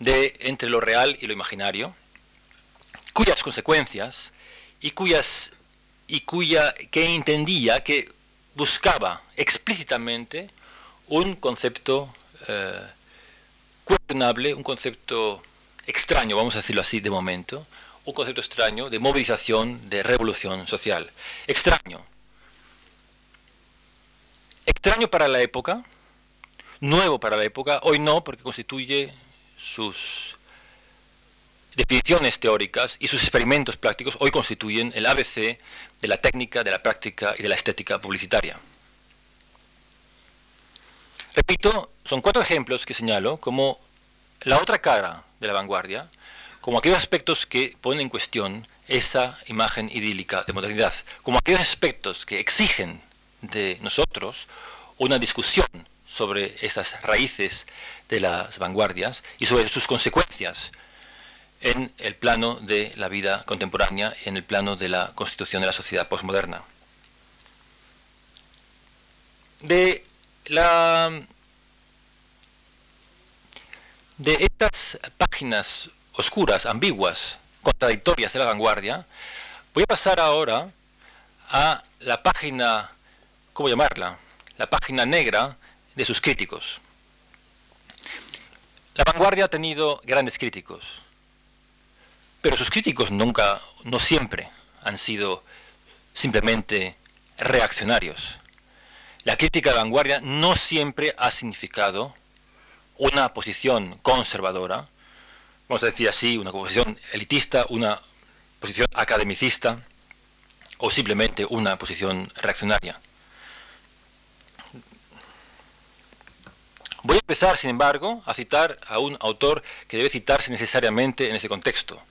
de entre lo real y lo imaginario, cuyas consecuencias y cuyas y cuya que entendía que buscaba explícitamente un concepto eh, cuestionable, un concepto extraño, vamos a decirlo así de momento, un concepto extraño de movilización, de revolución social. Extraño, Extraño para la época, nuevo para la época, hoy no, porque constituye sus definiciones teóricas y sus experimentos prácticos, hoy constituyen el ABC de la técnica, de la práctica y de la estética publicitaria. Repito, son cuatro ejemplos que señalo como la otra cara de la vanguardia, como aquellos aspectos que ponen en cuestión esa imagen idílica de modernidad, como aquellos aspectos que exigen de nosotros una discusión sobre estas raíces de las vanguardias y sobre sus consecuencias en el plano de la vida contemporánea en el plano de la constitución de la sociedad postmoderna. De la de estas páginas oscuras, ambiguas, contradictorias de la vanguardia, voy a pasar ahora a la página ¿cómo llamarla? La página negra de sus críticos. La vanguardia ha tenido grandes críticos, pero sus críticos nunca, no siempre, han sido simplemente reaccionarios. La crítica de vanguardia no siempre ha significado una posición conservadora, vamos a decir así, una posición elitista, una posición academicista o simplemente una posición reaccionaria. Voy a empezar, sin embargo, a citar a un autor que debe citarse necesariamente en ese contexto.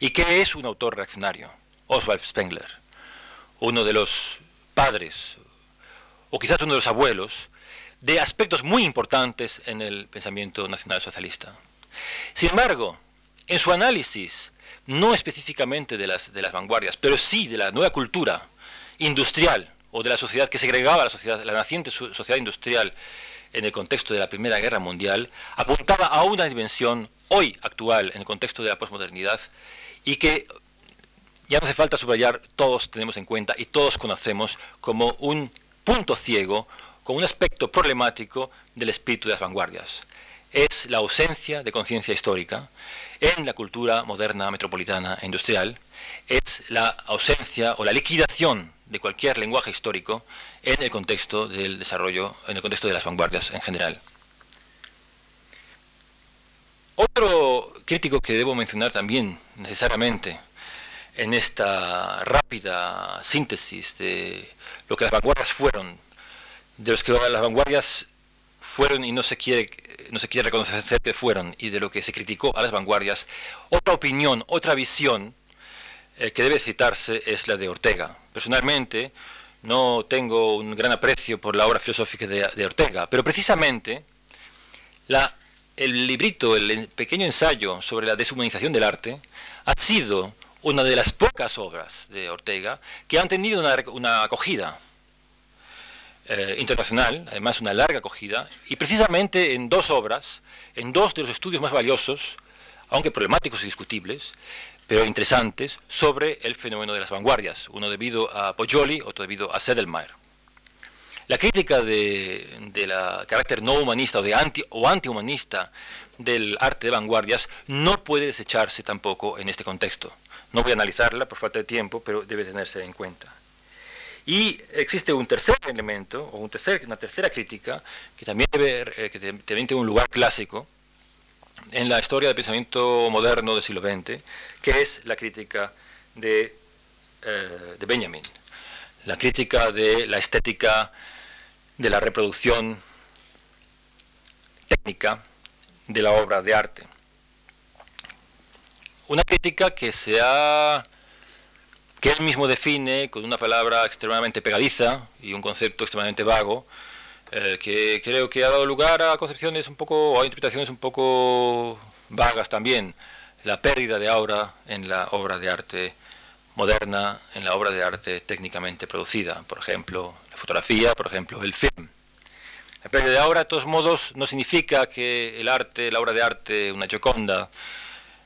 ¿Y qué es un autor reaccionario? Oswald Spengler, uno de los padres, o quizás uno de los abuelos, de aspectos muy importantes en el pensamiento nacional socialista. Sin embargo, en su análisis, no específicamente de las, de las vanguardias, pero sí de la nueva cultura industrial o de la sociedad que segregaba la sociedad, la naciente sociedad industrial en el contexto de la Primera Guerra Mundial, apuntaba a una dimensión hoy actual en el contexto de la posmodernidad y que ya no hace falta subrayar, todos tenemos en cuenta y todos conocemos como un punto ciego, como un aspecto problemático del espíritu de las vanguardias. Es la ausencia de conciencia histórica en la cultura moderna, metropolitana e industrial, es la ausencia o la liquidación de cualquier lenguaje histórico en el contexto del desarrollo, en el contexto de las vanguardias en general. Otro crítico que debo mencionar también necesariamente en esta rápida síntesis de lo que las vanguardias fueron, de los que las vanguardias fueron y no se quiere no se quiere reconocer que fueron y de lo que se criticó a las vanguardias, otra opinión, otra visión eh, que debe citarse es la de Ortega. Personalmente, no tengo un gran aprecio por la obra filosófica de, Ortega, pero precisamente el librito, el pequeño ensayo sobre la deshumanización del arte, ha sido una de las pocas obras de Ortega que han tenido una, acogida eh, internacional, además una larga acogida, y precisamente en dos obras, en dos de los estudios más valiosos, aunque problemáticos y discutibles, pero interesantes, sobre el fenómeno de las vanguardias, uno debido a Poggioli, otro debido a Sedelmeier. La crítica de, la carácter no humanista o, de anti, o antihumanista del arte de vanguardias no puede desecharse tampoco en este contexto. No voy a analizarla por falta de tiempo, pero debe tenerse en cuenta. Y existe un tercer elemento, o un tercer, una tercera crítica, que también, debe, eh, tiene un lugar clásico en la historia del pensamiento moderno del siglo XX, que es la crítica eh, de Benjamin, la crítica de la estética de la reproducción técnica de la obra de arte. Una crítica que se que él mismo define con una palabra extremadamente pegadiza y un concepto extremadamente vago, eh, que creo que ha dado lugar a concepciones un poco, a interpretaciones un poco vagas también. La pérdida de aura en la obra de arte moderna, en la obra de arte técnicamente producida, por ejemplo, por ejemplo, el film. La pérdida de aura, de todos modos, no significa que el arte, la obra de arte, una Gioconda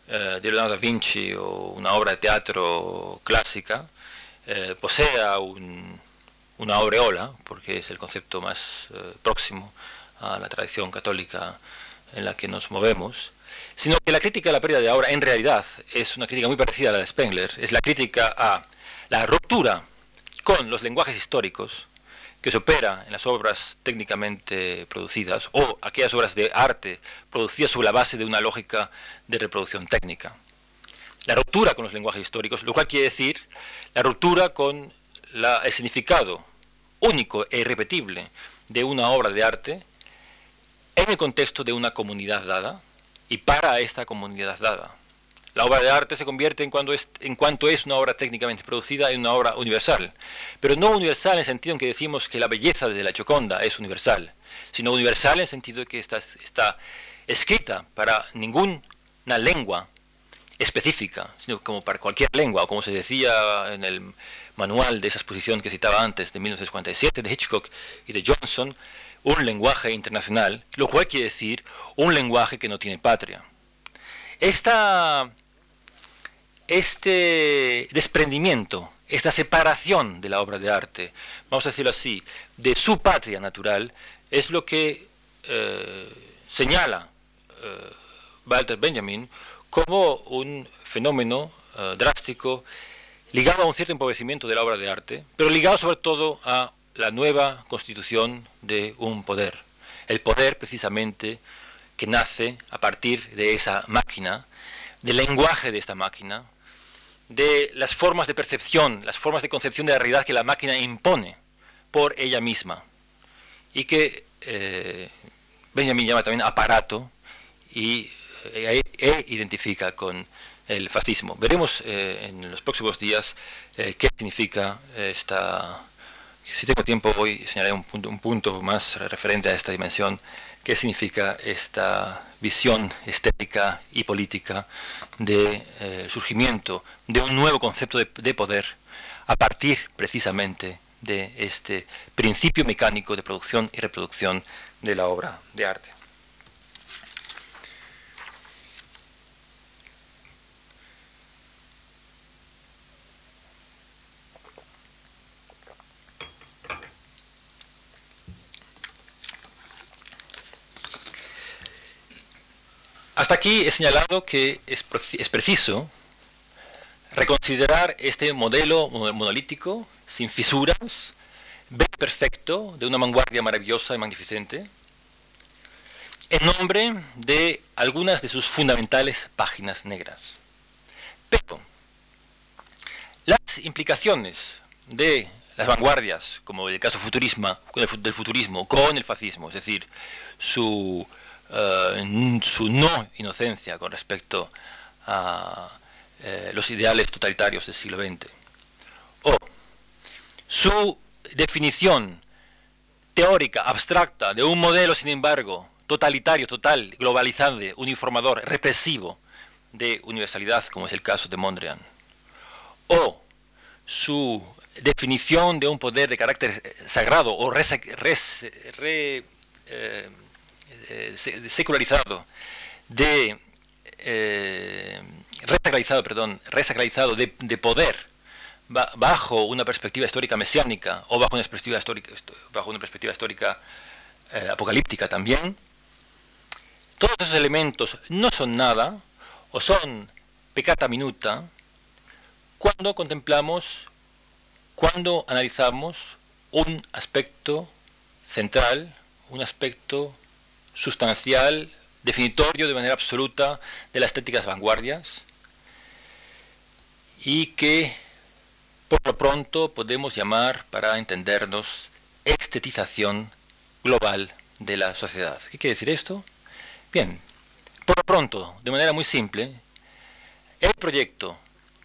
eh, de Leonardo da Vinci o una obra de teatro clásica, eh, posea una aureola, porque es el concepto más eh, próximo a la tradición católica en la que nos movemos, sino que la crítica a la pérdida de aura en realidad es una crítica muy parecida a la de Spengler, es la crítica a la ruptura con los lenguajes históricos que se opera en las obras técnicamente producidas o aquellas obras de arte producidas sobre la base de una lógica de reproducción técnica. La ruptura con los lenguajes históricos, lo cual quiere decir la ruptura con el significado único e irrepetible de una obra de arte en el contexto de una comunidad dada y para esta comunidad dada. La obra de arte se convierte en, cuando es, en cuanto es una obra técnicamente producida en una obra universal, pero no universal en el sentido en que decimos que la belleza de la Gioconda es universal, sino universal en el sentido de que está, está escrita para ninguna lengua específica, sino como para cualquier lengua, o como se decía en el manual de esa exposición que citaba antes, de 1947, de Hitchcock y de Johnson, un lenguaje internacional, lo cual quiere decir un lenguaje que no tiene patria. Esta este desprendimiento, esta separación de la obra de arte, vamos a decirlo así, de su patria natural, es lo que eh, señala eh, Walter Benjamin como un fenómeno eh, drástico ligado a un cierto empobrecimiento de la obra de arte, pero ligado sobre todo a la nueva constitución de un poder. El poder precisamente que nace a partir de esa máquina, del lenguaje de esta máquina, de las formas de percepción, las formas de concepción de la realidad que la máquina impone por ella misma. Y que eh, Benjamin llama también aparato y eh, e identifica con el fascismo. Veremos eh, en los próximos días qué significa esta... Si tengo tiempo hoy señalaré un punto, un punto más referente a esta dimensión qué significa esta visión estética y política de eh, surgimiento de un nuevo concepto de, poder a partir precisamente de este principio mecánico de producción y reproducción de la obra de arte. Hasta aquí he señalado que es, preciso reconsiderar este modelo monolítico, sin fisuras, perfecto, de una vanguardia maravillosa y magnificente, en nombre de algunas de sus fundamentales páginas negras. Pero las implicaciones de las vanguardias, como el caso futurismo, del futurismo con el fascismo, es decir, su eh, su no inocencia con respecto a eh, los ideales totalitarios del siglo XX, o su definición teórica, abstracta, de un modelo, sin embargo, totalitario, total, globalizante, uniformador, represivo, de universalidad, como es el caso de Mondrian, o su definición de un poder de carácter sagrado o re, eh, eh, secularizado, de eh, resacralizado, perdón, resacralizado de, poder bajo una perspectiva histórica mesiánica o bajo una perspectiva histórica, bajo una perspectiva histórica eh, apocalíptica también, todos esos elementos no son nada o son pecata minuta cuando contemplamos, cuando analizamos un aspecto central, un aspecto sustancial, definitorio de manera absoluta de las estéticas vanguardias y que por lo pronto podemos llamar, para entendernos, estetización global de la sociedad. ¿Qué quiere decir esto? Bien, por lo pronto, de manera muy simple, el proyecto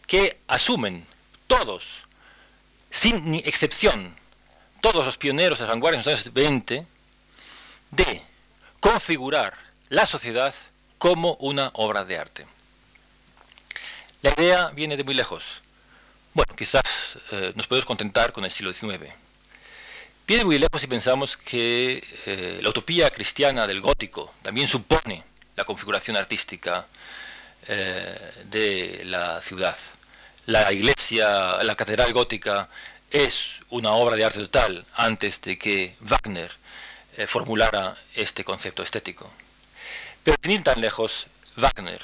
que asumen todos, sin ni excepción, todos los pioneros de vanguardia en los años 20, de configurar la sociedad como una obra de arte. La idea viene de muy lejos. Bueno, quizás eh, nos podemos contentar con el siglo XIX. Viene muy lejos si pensamos que eh, la utopía cristiana del gótico también supone la configuración artística eh, de la ciudad. La iglesia, la catedral gótica es una obra de arte total antes de que Wagner eh, formulara este concepto estético. Pero sin ir tan lejos, Wagner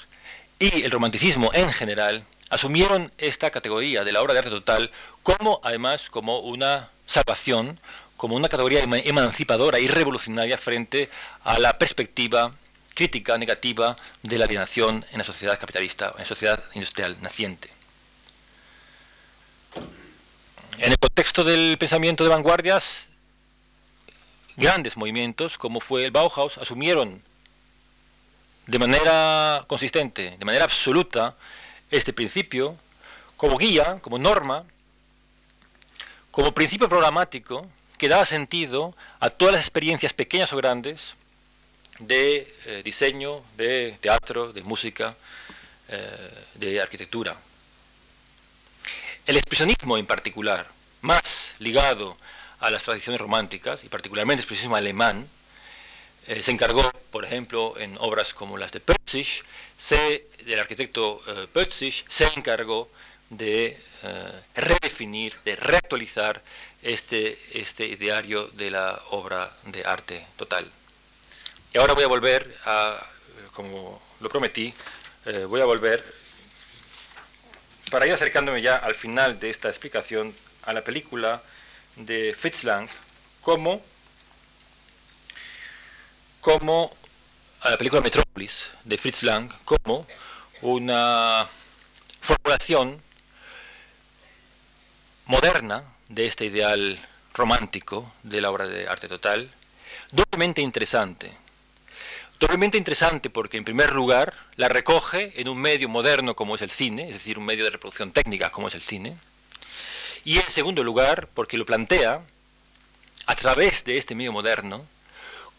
y el romanticismo en general asumieron esta categoría de la obra de arte total como además como una salvación, como una categoría emancipadora y revolucionaria frente a la perspectiva crítica negativa de la alienación en la sociedad capitalista, en la sociedad industrial naciente. En el contexto del pensamiento de vanguardias, grandes movimientos como fue el Bauhaus asumieron de manera consistente, de manera absoluta, este principio como guía, como norma, como principio programático que daba sentido a todas las experiencias pequeñas o grandes de eh, diseño, de teatro, de música, eh, de arquitectura. El expresionismo en particular, más ligado a las tradiciones románticas, y particularmente el expresionismo alemán, eh, se encargó, por ejemplo, en obras como las de Pötzig, se, del arquitecto eh, se encargó de eh, redefinir, de reactualizar este, este ideario de la obra de arte total. Y ahora voy a volver a, como lo prometí, voy a volver, para ir acercándome ya al final de esta explicación, a la película de Fritz Lang como, como a la película Metrópolis de Fritz Lang como una formulación moderna de este ideal romántico de la obra de arte total, doblemente interesante. Doblemente interesante porque, en primer lugar, la recoge en un medio moderno como es el cine, es decir, un medio de reproducción técnica como es el cine, y en segundo lugar, porque lo plantea a través de este medio moderno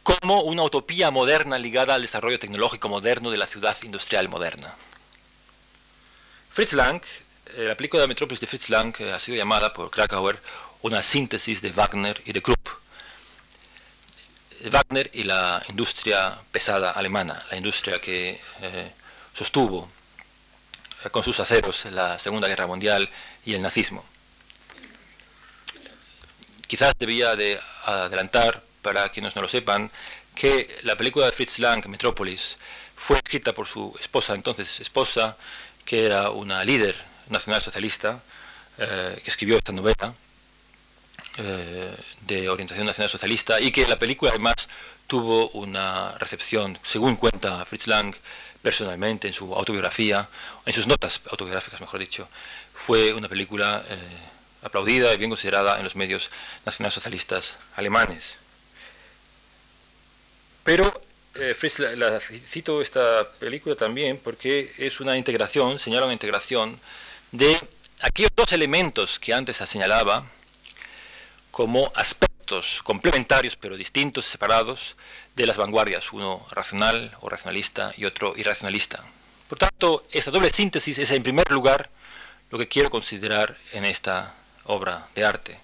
como una utopía moderna ligada al desarrollo tecnológico moderno de la ciudad industrial moderna. Fritz Lang, eh, la película de Metrópolis de Fritz Lang eh, ha sido llamada por Krakauer una síntesis de Wagner y de Krupp. Wagner y la industria pesada alemana, la industria que eh, sostuvo con sus aceros la Segunda Guerra Mundial y el nazismo. Quizás debía de adelantar, para quienes no lo sepan, que la película de Fritz Lang, Metrópolis, fue escrita por su esposa, entonces esposa, que era una líder nacionalsocialista, eh, que escribió esta novela eh, de orientación nacionalsocialista y que la película además tuvo una recepción, según cuenta Fritz Lang personalmente en su autobiografía, en sus notas autobiográficas, mejor dicho, fue una película eh, aplaudida y bien considerada en los medios nacionalsocialistas alemanes. Pero eh, Fritz, la, cito esta película también porque es una integración, señala una integración de aquellos dos elementos que antes se señalaba como aspectos complementarios pero distintos, separados, de las vanguardias, uno racional o racionalista y otro irracionalista. Por tanto, esta doble síntesis es en primer lugar lo que quiero considerar en esta obra de arte.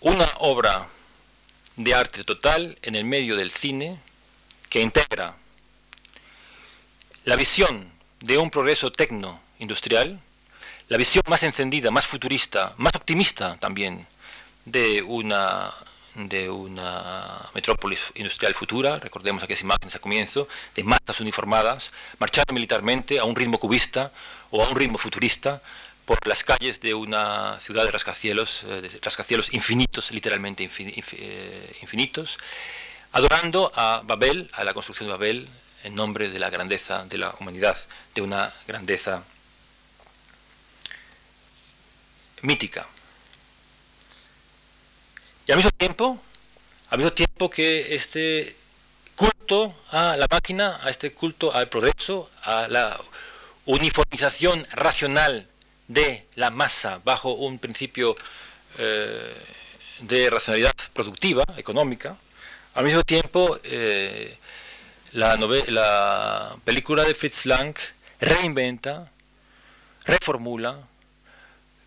Una obra de arte total en el medio del cine que integra la visión de un progreso tecno-industrial la visión más encendida, más futurista, más optimista también de una, de una metrópolis industrial futura, recordemos aquellas imágenes al comienzo, de masas uniformadas, marchando militarmente a un ritmo cubista o a un ritmo futurista por las calles de una ciudad de rascacielos, eh, de rascacielos infinitos, literalmente eh, infinitos, adorando a Babel, a la construcción de Babel, en nombre de la grandeza de la humanidad, de una grandeza mítica. Y al mismo tiempo, al mismo tiempo que este culto a la máquina, a este culto al progreso, a la uniformización racional de la masa bajo un principio eh, de racionalidad productiva, económica, al mismo tiempo eh, la, la película de Fritz Lang reinventa, reformula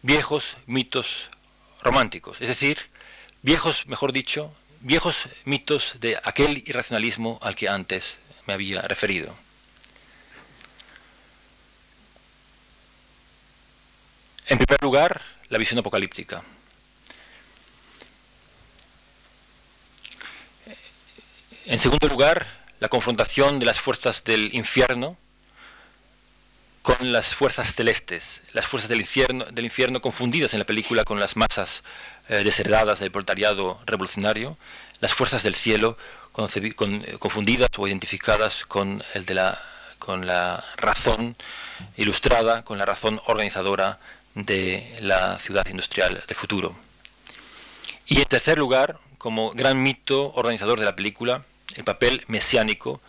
viejos mitos románticos, es decir, viejos, mejor dicho, viejos mitos de aquel irracionalismo al que antes me había referido. En primer lugar, la visión apocalíptica. En segundo lugar, la confrontación de las fuerzas del infierno con las fuerzas celestes, las fuerzas del infierno, confundidas en la película con las masas eh, desheredadas del proletariado revolucionario, las fuerzas del cielo eh, confundidas o identificadas con, el de con la razón ilustrada, con la razón organizadora de la ciudad industrial del futuro. Y en tercer lugar, como gran mito organizador de la película, el papel mesiánico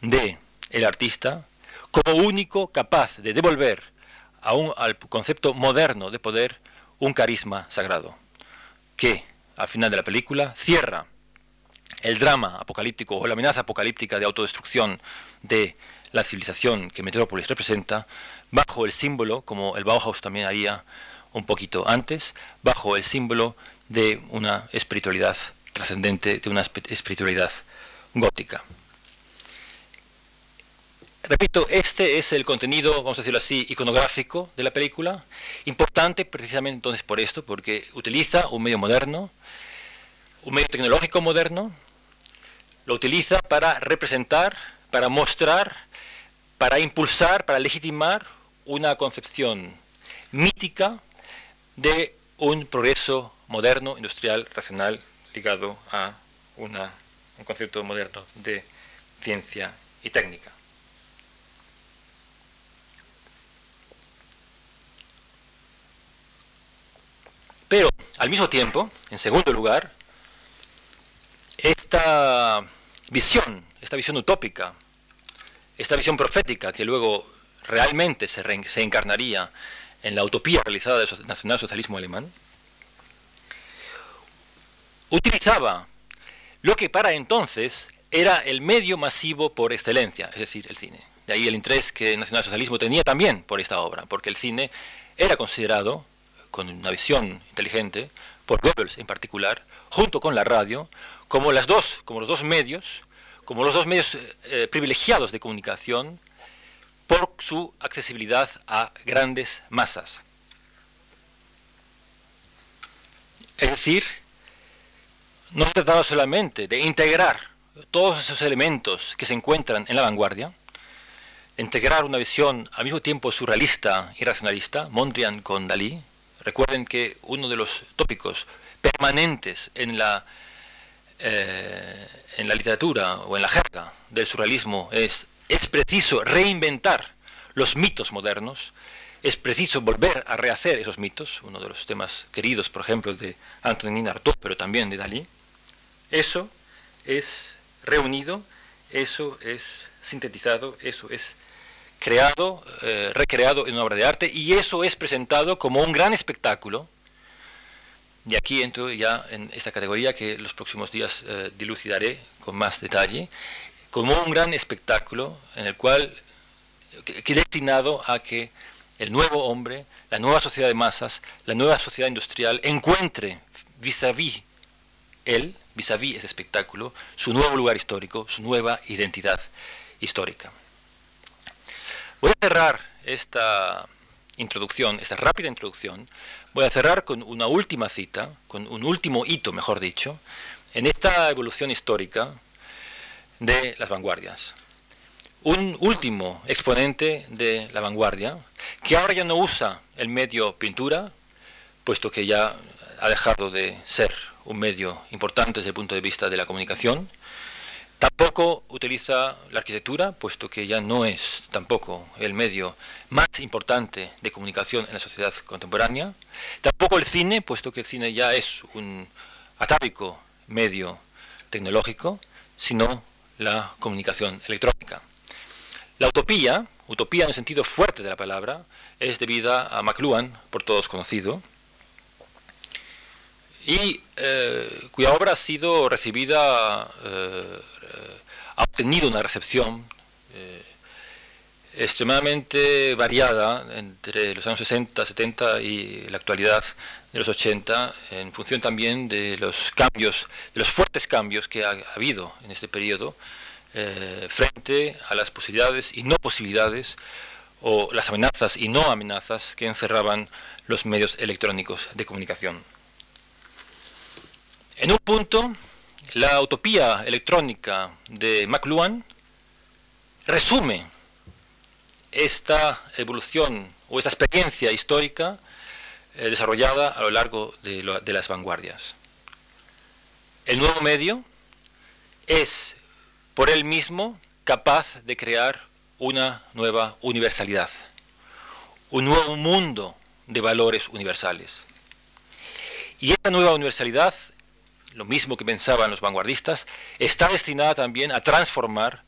de el artista como único capaz de devolver a un, al concepto moderno de poder un carisma sagrado, que al final de la película cierra el drama apocalíptico o la amenaza apocalíptica de autodestrucción de la civilización que Metrópolis representa, bajo el símbolo, como el Bauhaus también haría un poquito antes, bajo el símbolo de una espiritualidad trascendente, de una espiritualidad gótica. Repito, este es el contenido, vamos a decirlo así, iconográfico de la película, importante precisamente entonces por esto, porque utiliza un medio moderno, un medio tecnológico moderno, lo utiliza para representar, para mostrar, para impulsar, para legitimar una concepción mítica de un progreso moderno, industrial, racional, ligado a un concepto moderno de ciencia y técnica. Pero, al mismo tiempo, en segundo lugar, esta visión, esta visión utópica, esta visión profética que luego realmente se, encarnaría en la utopía realizada del nacionalsocialismo alemán, utilizaba lo que para entonces era el medio masivo por excelencia, es decir, el cine. De ahí el interés que el nacionalsocialismo tenía también por esta obra, porque el cine era considerado, con una visión inteligente, por Goebbels en particular, junto con la radio, como, las dos, como los dos medios, como los dos medios eh, eh, privilegiados de comunicación por su accesibilidad a grandes masas. Es decir, no se trataba solamente de integrar todos esos elementos que se encuentran en la vanguardia, integrar una visión al mismo tiempo surrealista y racionalista, Mondrian con Dalí. Recuerden que uno de los tópicos permanentes en la, eh, en la literatura o en la jerga del surrealismo es es preciso reinventar los mitos modernos, es preciso volver a rehacer esos mitos, uno de los temas queridos, por ejemplo, de Antonin Artaud, pero también de Dalí. Eso es reunido, eso es sintetizado, eso es creado, eh, recreado en una obra de arte y eso es presentado como un gran espectáculo. Y aquí entro ya en esta categoría que los próximos días eh, dilucidaré con más detalle como un gran espectáculo en el cual que, destinado a que el nuevo hombre, la nueva sociedad de masas, la nueva sociedad industrial encuentre vis-à-vis él, vis-à-vis ese espectáculo, su nuevo lugar histórico, su nueva identidad histórica. Voy a cerrar esta introducción, esta rápida introducción, voy a cerrar con una última cita, con un último hito, mejor dicho, en esta evolución histórica de las vanguardias. Un último exponente de la vanguardia, que ahora ya no usa el medio pintura, puesto que ya ha dejado de ser un medio importante desde el punto de vista de la comunicación, Tampoco utiliza la arquitectura, puesto que ya no es tampoco el medio más importante de comunicación en la sociedad contemporánea. Tampoco el cine, puesto que el cine ya es un atávico medio tecnológico, sino la comunicación electrónica. La utopía, utopía en el sentido fuerte de la palabra, es debida a McLuhan, por todos conocido, y eh, cuya obra ha sido recibida, eh, ha obtenido una recepción eh, extremadamente variada entre los años 60, 70 y la actualidad de los 80, en función también de los cambios, de los fuertes cambios que ha, habido en este periodo frente a las posibilidades y no posibilidades o las amenazas y no amenazas que encerraban los medios electrónicos de comunicación. En un punto, la utopía electrónica de McLuhan resume esta evolución o esta experiencia histórica eh, desarrollada a lo largo de, de las vanguardias. El nuevo medio es por él mismo capaz de crear una nueva universalidad, un nuevo mundo de valores universales. Y esta nueva universalidad lo mismo que pensaban los vanguardistas, está destinada también a transformar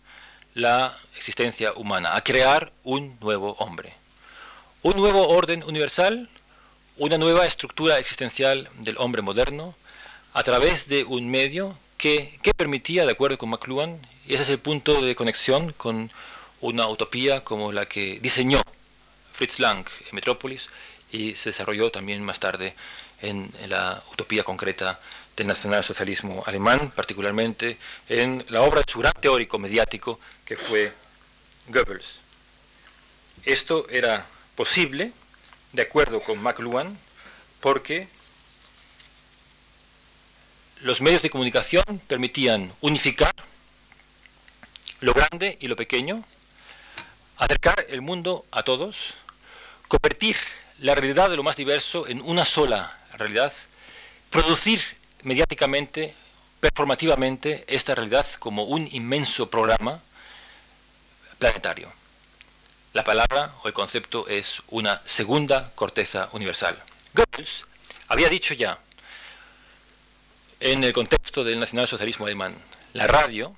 la existencia humana, a crear un nuevo hombre. Un nuevo orden universal, una nueva estructura existencial del hombre moderno, a través de un medio que, permitía, de acuerdo con McLuhan, y ese es el punto de conexión con una utopía como la que diseñó Fritz Lang en Metrópolis y se desarrolló también más tarde en la utopía concreta del nacionalsocialismo alemán, particularmente en la obra de su gran teórico mediático que fue Goebbels. Esto era posible, de acuerdo con McLuhan, porque los medios de comunicación permitían unificar lo grande y lo pequeño, acercar el mundo a todos, convertir la realidad de lo más diverso en una sola realidad, producir mediáticamente, performativamente, esta realidad como un inmenso programa planetario. La palabra o el concepto es una segunda corteza universal. Goebbels había dicho ya, en el contexto del nacionalsocialismo alemán, la radio,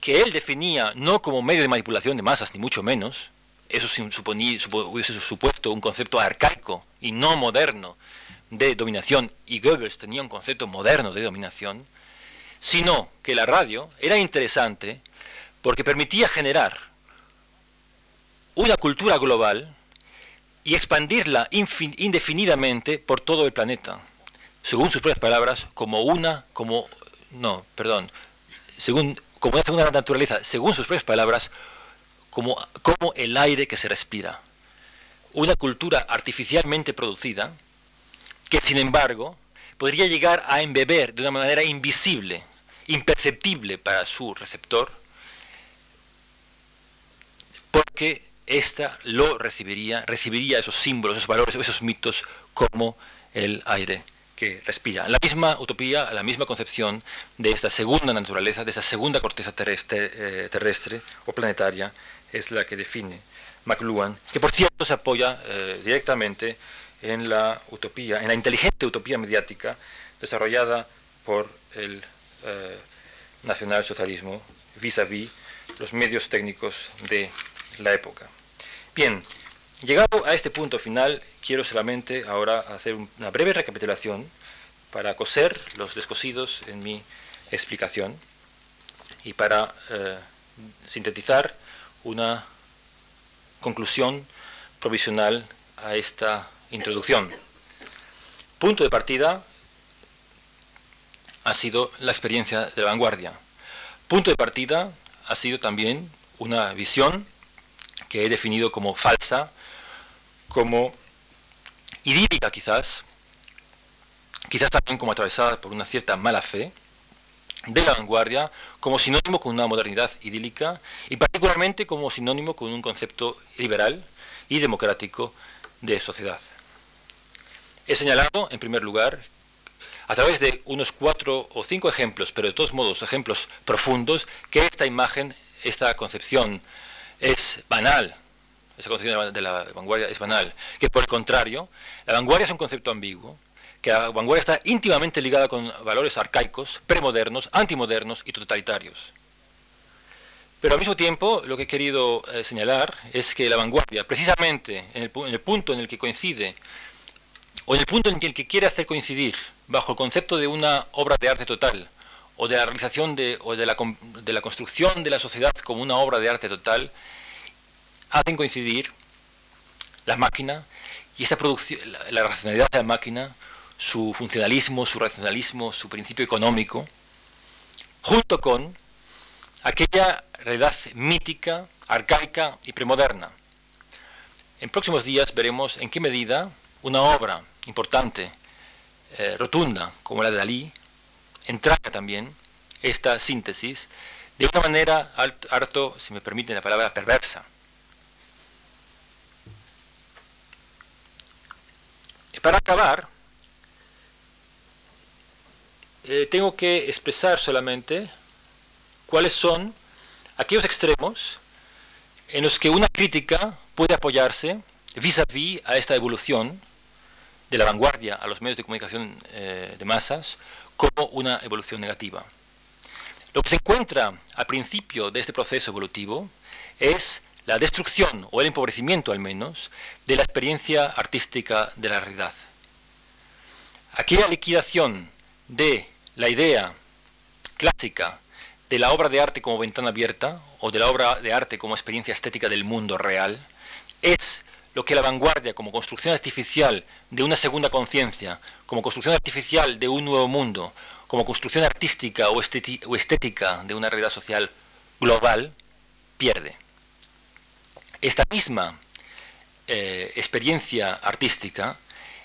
que él definía no como medio de manipulación de masas, ni mucho menos, eso suponía, hubiese supuesto un concepto arcaico y no moderno de dominación, y Goebbels tenía un concepto moderno de dominación, sino que la radio era interesante porque permitía generar una cultura global y expandirla indefinidamente por todo el planeta, según sus propias palabras, como una, como, no, perdón, según, como una segunda naturaleza, según sus propias palabras, como, como el aire que se respira. Una cultura artificialmente producida, que sin embargo podría llegar a embeber de una manera invisible, imperceptible para su receptor, porque ésta lo recibiría, recibiría esos símbolos, esos valores, esos mitos como el aire que respira. La misma utopía, la misma concepción de esta segunda naturaleza, de esta segunda corteza terrestre, eh, o planetaria, es la que define McLuhan, que por cierto se apoya eh, directamente en la utopía, en la inteligente utopía mediática desarrollada por el eh, nacionalsocialismo vis-à-vis los medios técnicos de la época. Bien, llegado a este punto final, quiero solamente ahora hacer una breve recapitulación para coser los descosidos en mi explicación y para eh, sintetizar una conclusión provisional a esta Introducción. Punto de partida ha sido la experiencia de la vanguardia. Punto de partida ha sido también una visión que he definido como falsa, como idílica quizás, quizás también como atravesada por una cierta mala fe, de la vanguardia como sinónimo con una modernidad idílica y particularmente como sinónimo con un concepto liberal y democrático de sociedad. He señalado, en primer lugar, a través de unos cuatro o cinco ejemplos, pero de todos modos ejemplos profundos, que esta imagen, esta concepción es banal, esa concepción de la vanguardia es banal, que por el contrario, la vanguardia es un concepto ambiguo, que la vanguardia está íntimamente ligada con valores arcaicos, premodernos, antimodernos y totalitarios. Pero al mismo tiempo, lo que he querido eh, señalar es que la vanguardia, precisamente en el, punto en el que coincide, o en el punto en el que quiere hacer coincidir, bajo el concepto de una obra de arte total, o de la realización de, o de la, de la construcción de la sociedad como una obra de arte total, hacen coincidir la máquina y esta producción, la racionalidad de la máquina su funcionalismo, su racionalismo, su principio económico, junto con aquella realidad mítica, arcaica y premoderna. En próximos días veremos en qué medida una obra importante, eh, rotunda, como la de Dalí, entraña también esta síntesis de una manera harto, si me permiten la palabra, perversa. Para acabar, eh, tengo que expresar solamente cuáles son aquellos extremos en los que una crítica puede apoyarse vis a vis a esta evolución de la vanguardia a los medios de comunicación eh, de masas como una evolución negativa. Lo que se encuentra al principio de este proceso evolutivo es la destrucción, o el empobrecimiento al menos, de la experiencia artística de la realidad. Aquella liquidación de la idea clásica de la obra de arte como ventana abierta o de la obra de arte como experiencia estética del mundo real es lo que la vanguardia como construcción artificial de una segunda conciencia, como construcción artificial de un nuevo mundo, como construcción artística o, estética de una realidad social global, pierde. Esta misma eh, experiencia artística,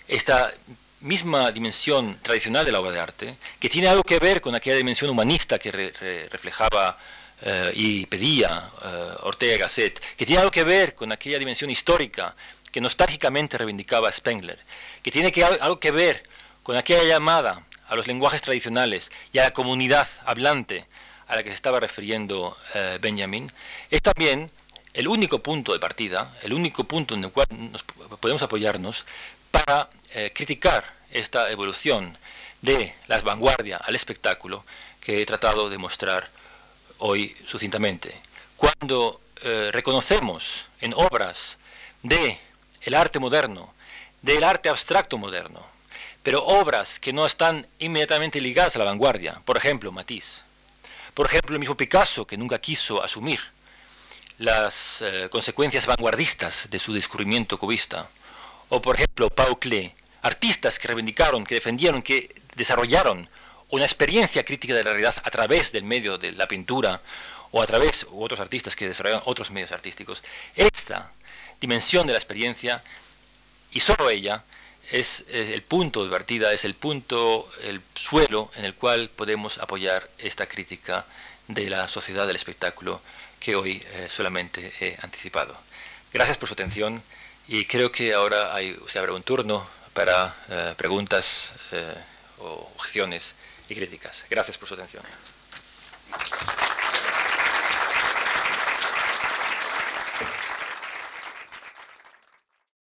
esta misma dimensión tradicional de la obra de arte, que tiene algo que ver con aquella dimensión humanista que reflejaba eh, y pedía eh, Ortega Gasset, que tiene algo que ver con aquella dimensión histórica que nostálgicamente reivindicaba Spengler, que tiene que, algo que ver con aquella llamada a los lenguajes tradicionales y a la comunidad hablante a la que se estaba refiriendo eh, Benjamin, es también el único punto de partida, el único punto en el cual nos podemos apoyarnos para eh, criticar esta evolución de la vanguardia al espectáculo que he tratado de mostrar hoy sucintamente. Cuando eh, reconocemos en obras de el arte moderno, del arte abstracto moderno, pero obras que no están inmediatamente ligadas a la vanguardia, por ejemplo, Matisse, por ejemplo, el mismo Picasso, que nunca quiso asumir las eh, consecuencias vanguardistas de su descubrimiento cubista, o por ejemplo Paul Klee, artistas que reivindicaron, que defendieron, que desarrollaron una experiencia crítica de la realidad a través del medio de la pintura o a través, u otros artistas que desarrollaron otros medios artísticos, esta dimensión de la experiencia, y solo ella, es, el punto de partida, es el punto, el suelo en el cual podemos apoyar esta crítica de la sociedad del espectáculo que hoy eh, solamente he anticipado. Gracias por su atención. Y creo que ahora se abre un turno para eh, preguntas eh, o objeciones y críticas. Gracias por su atención.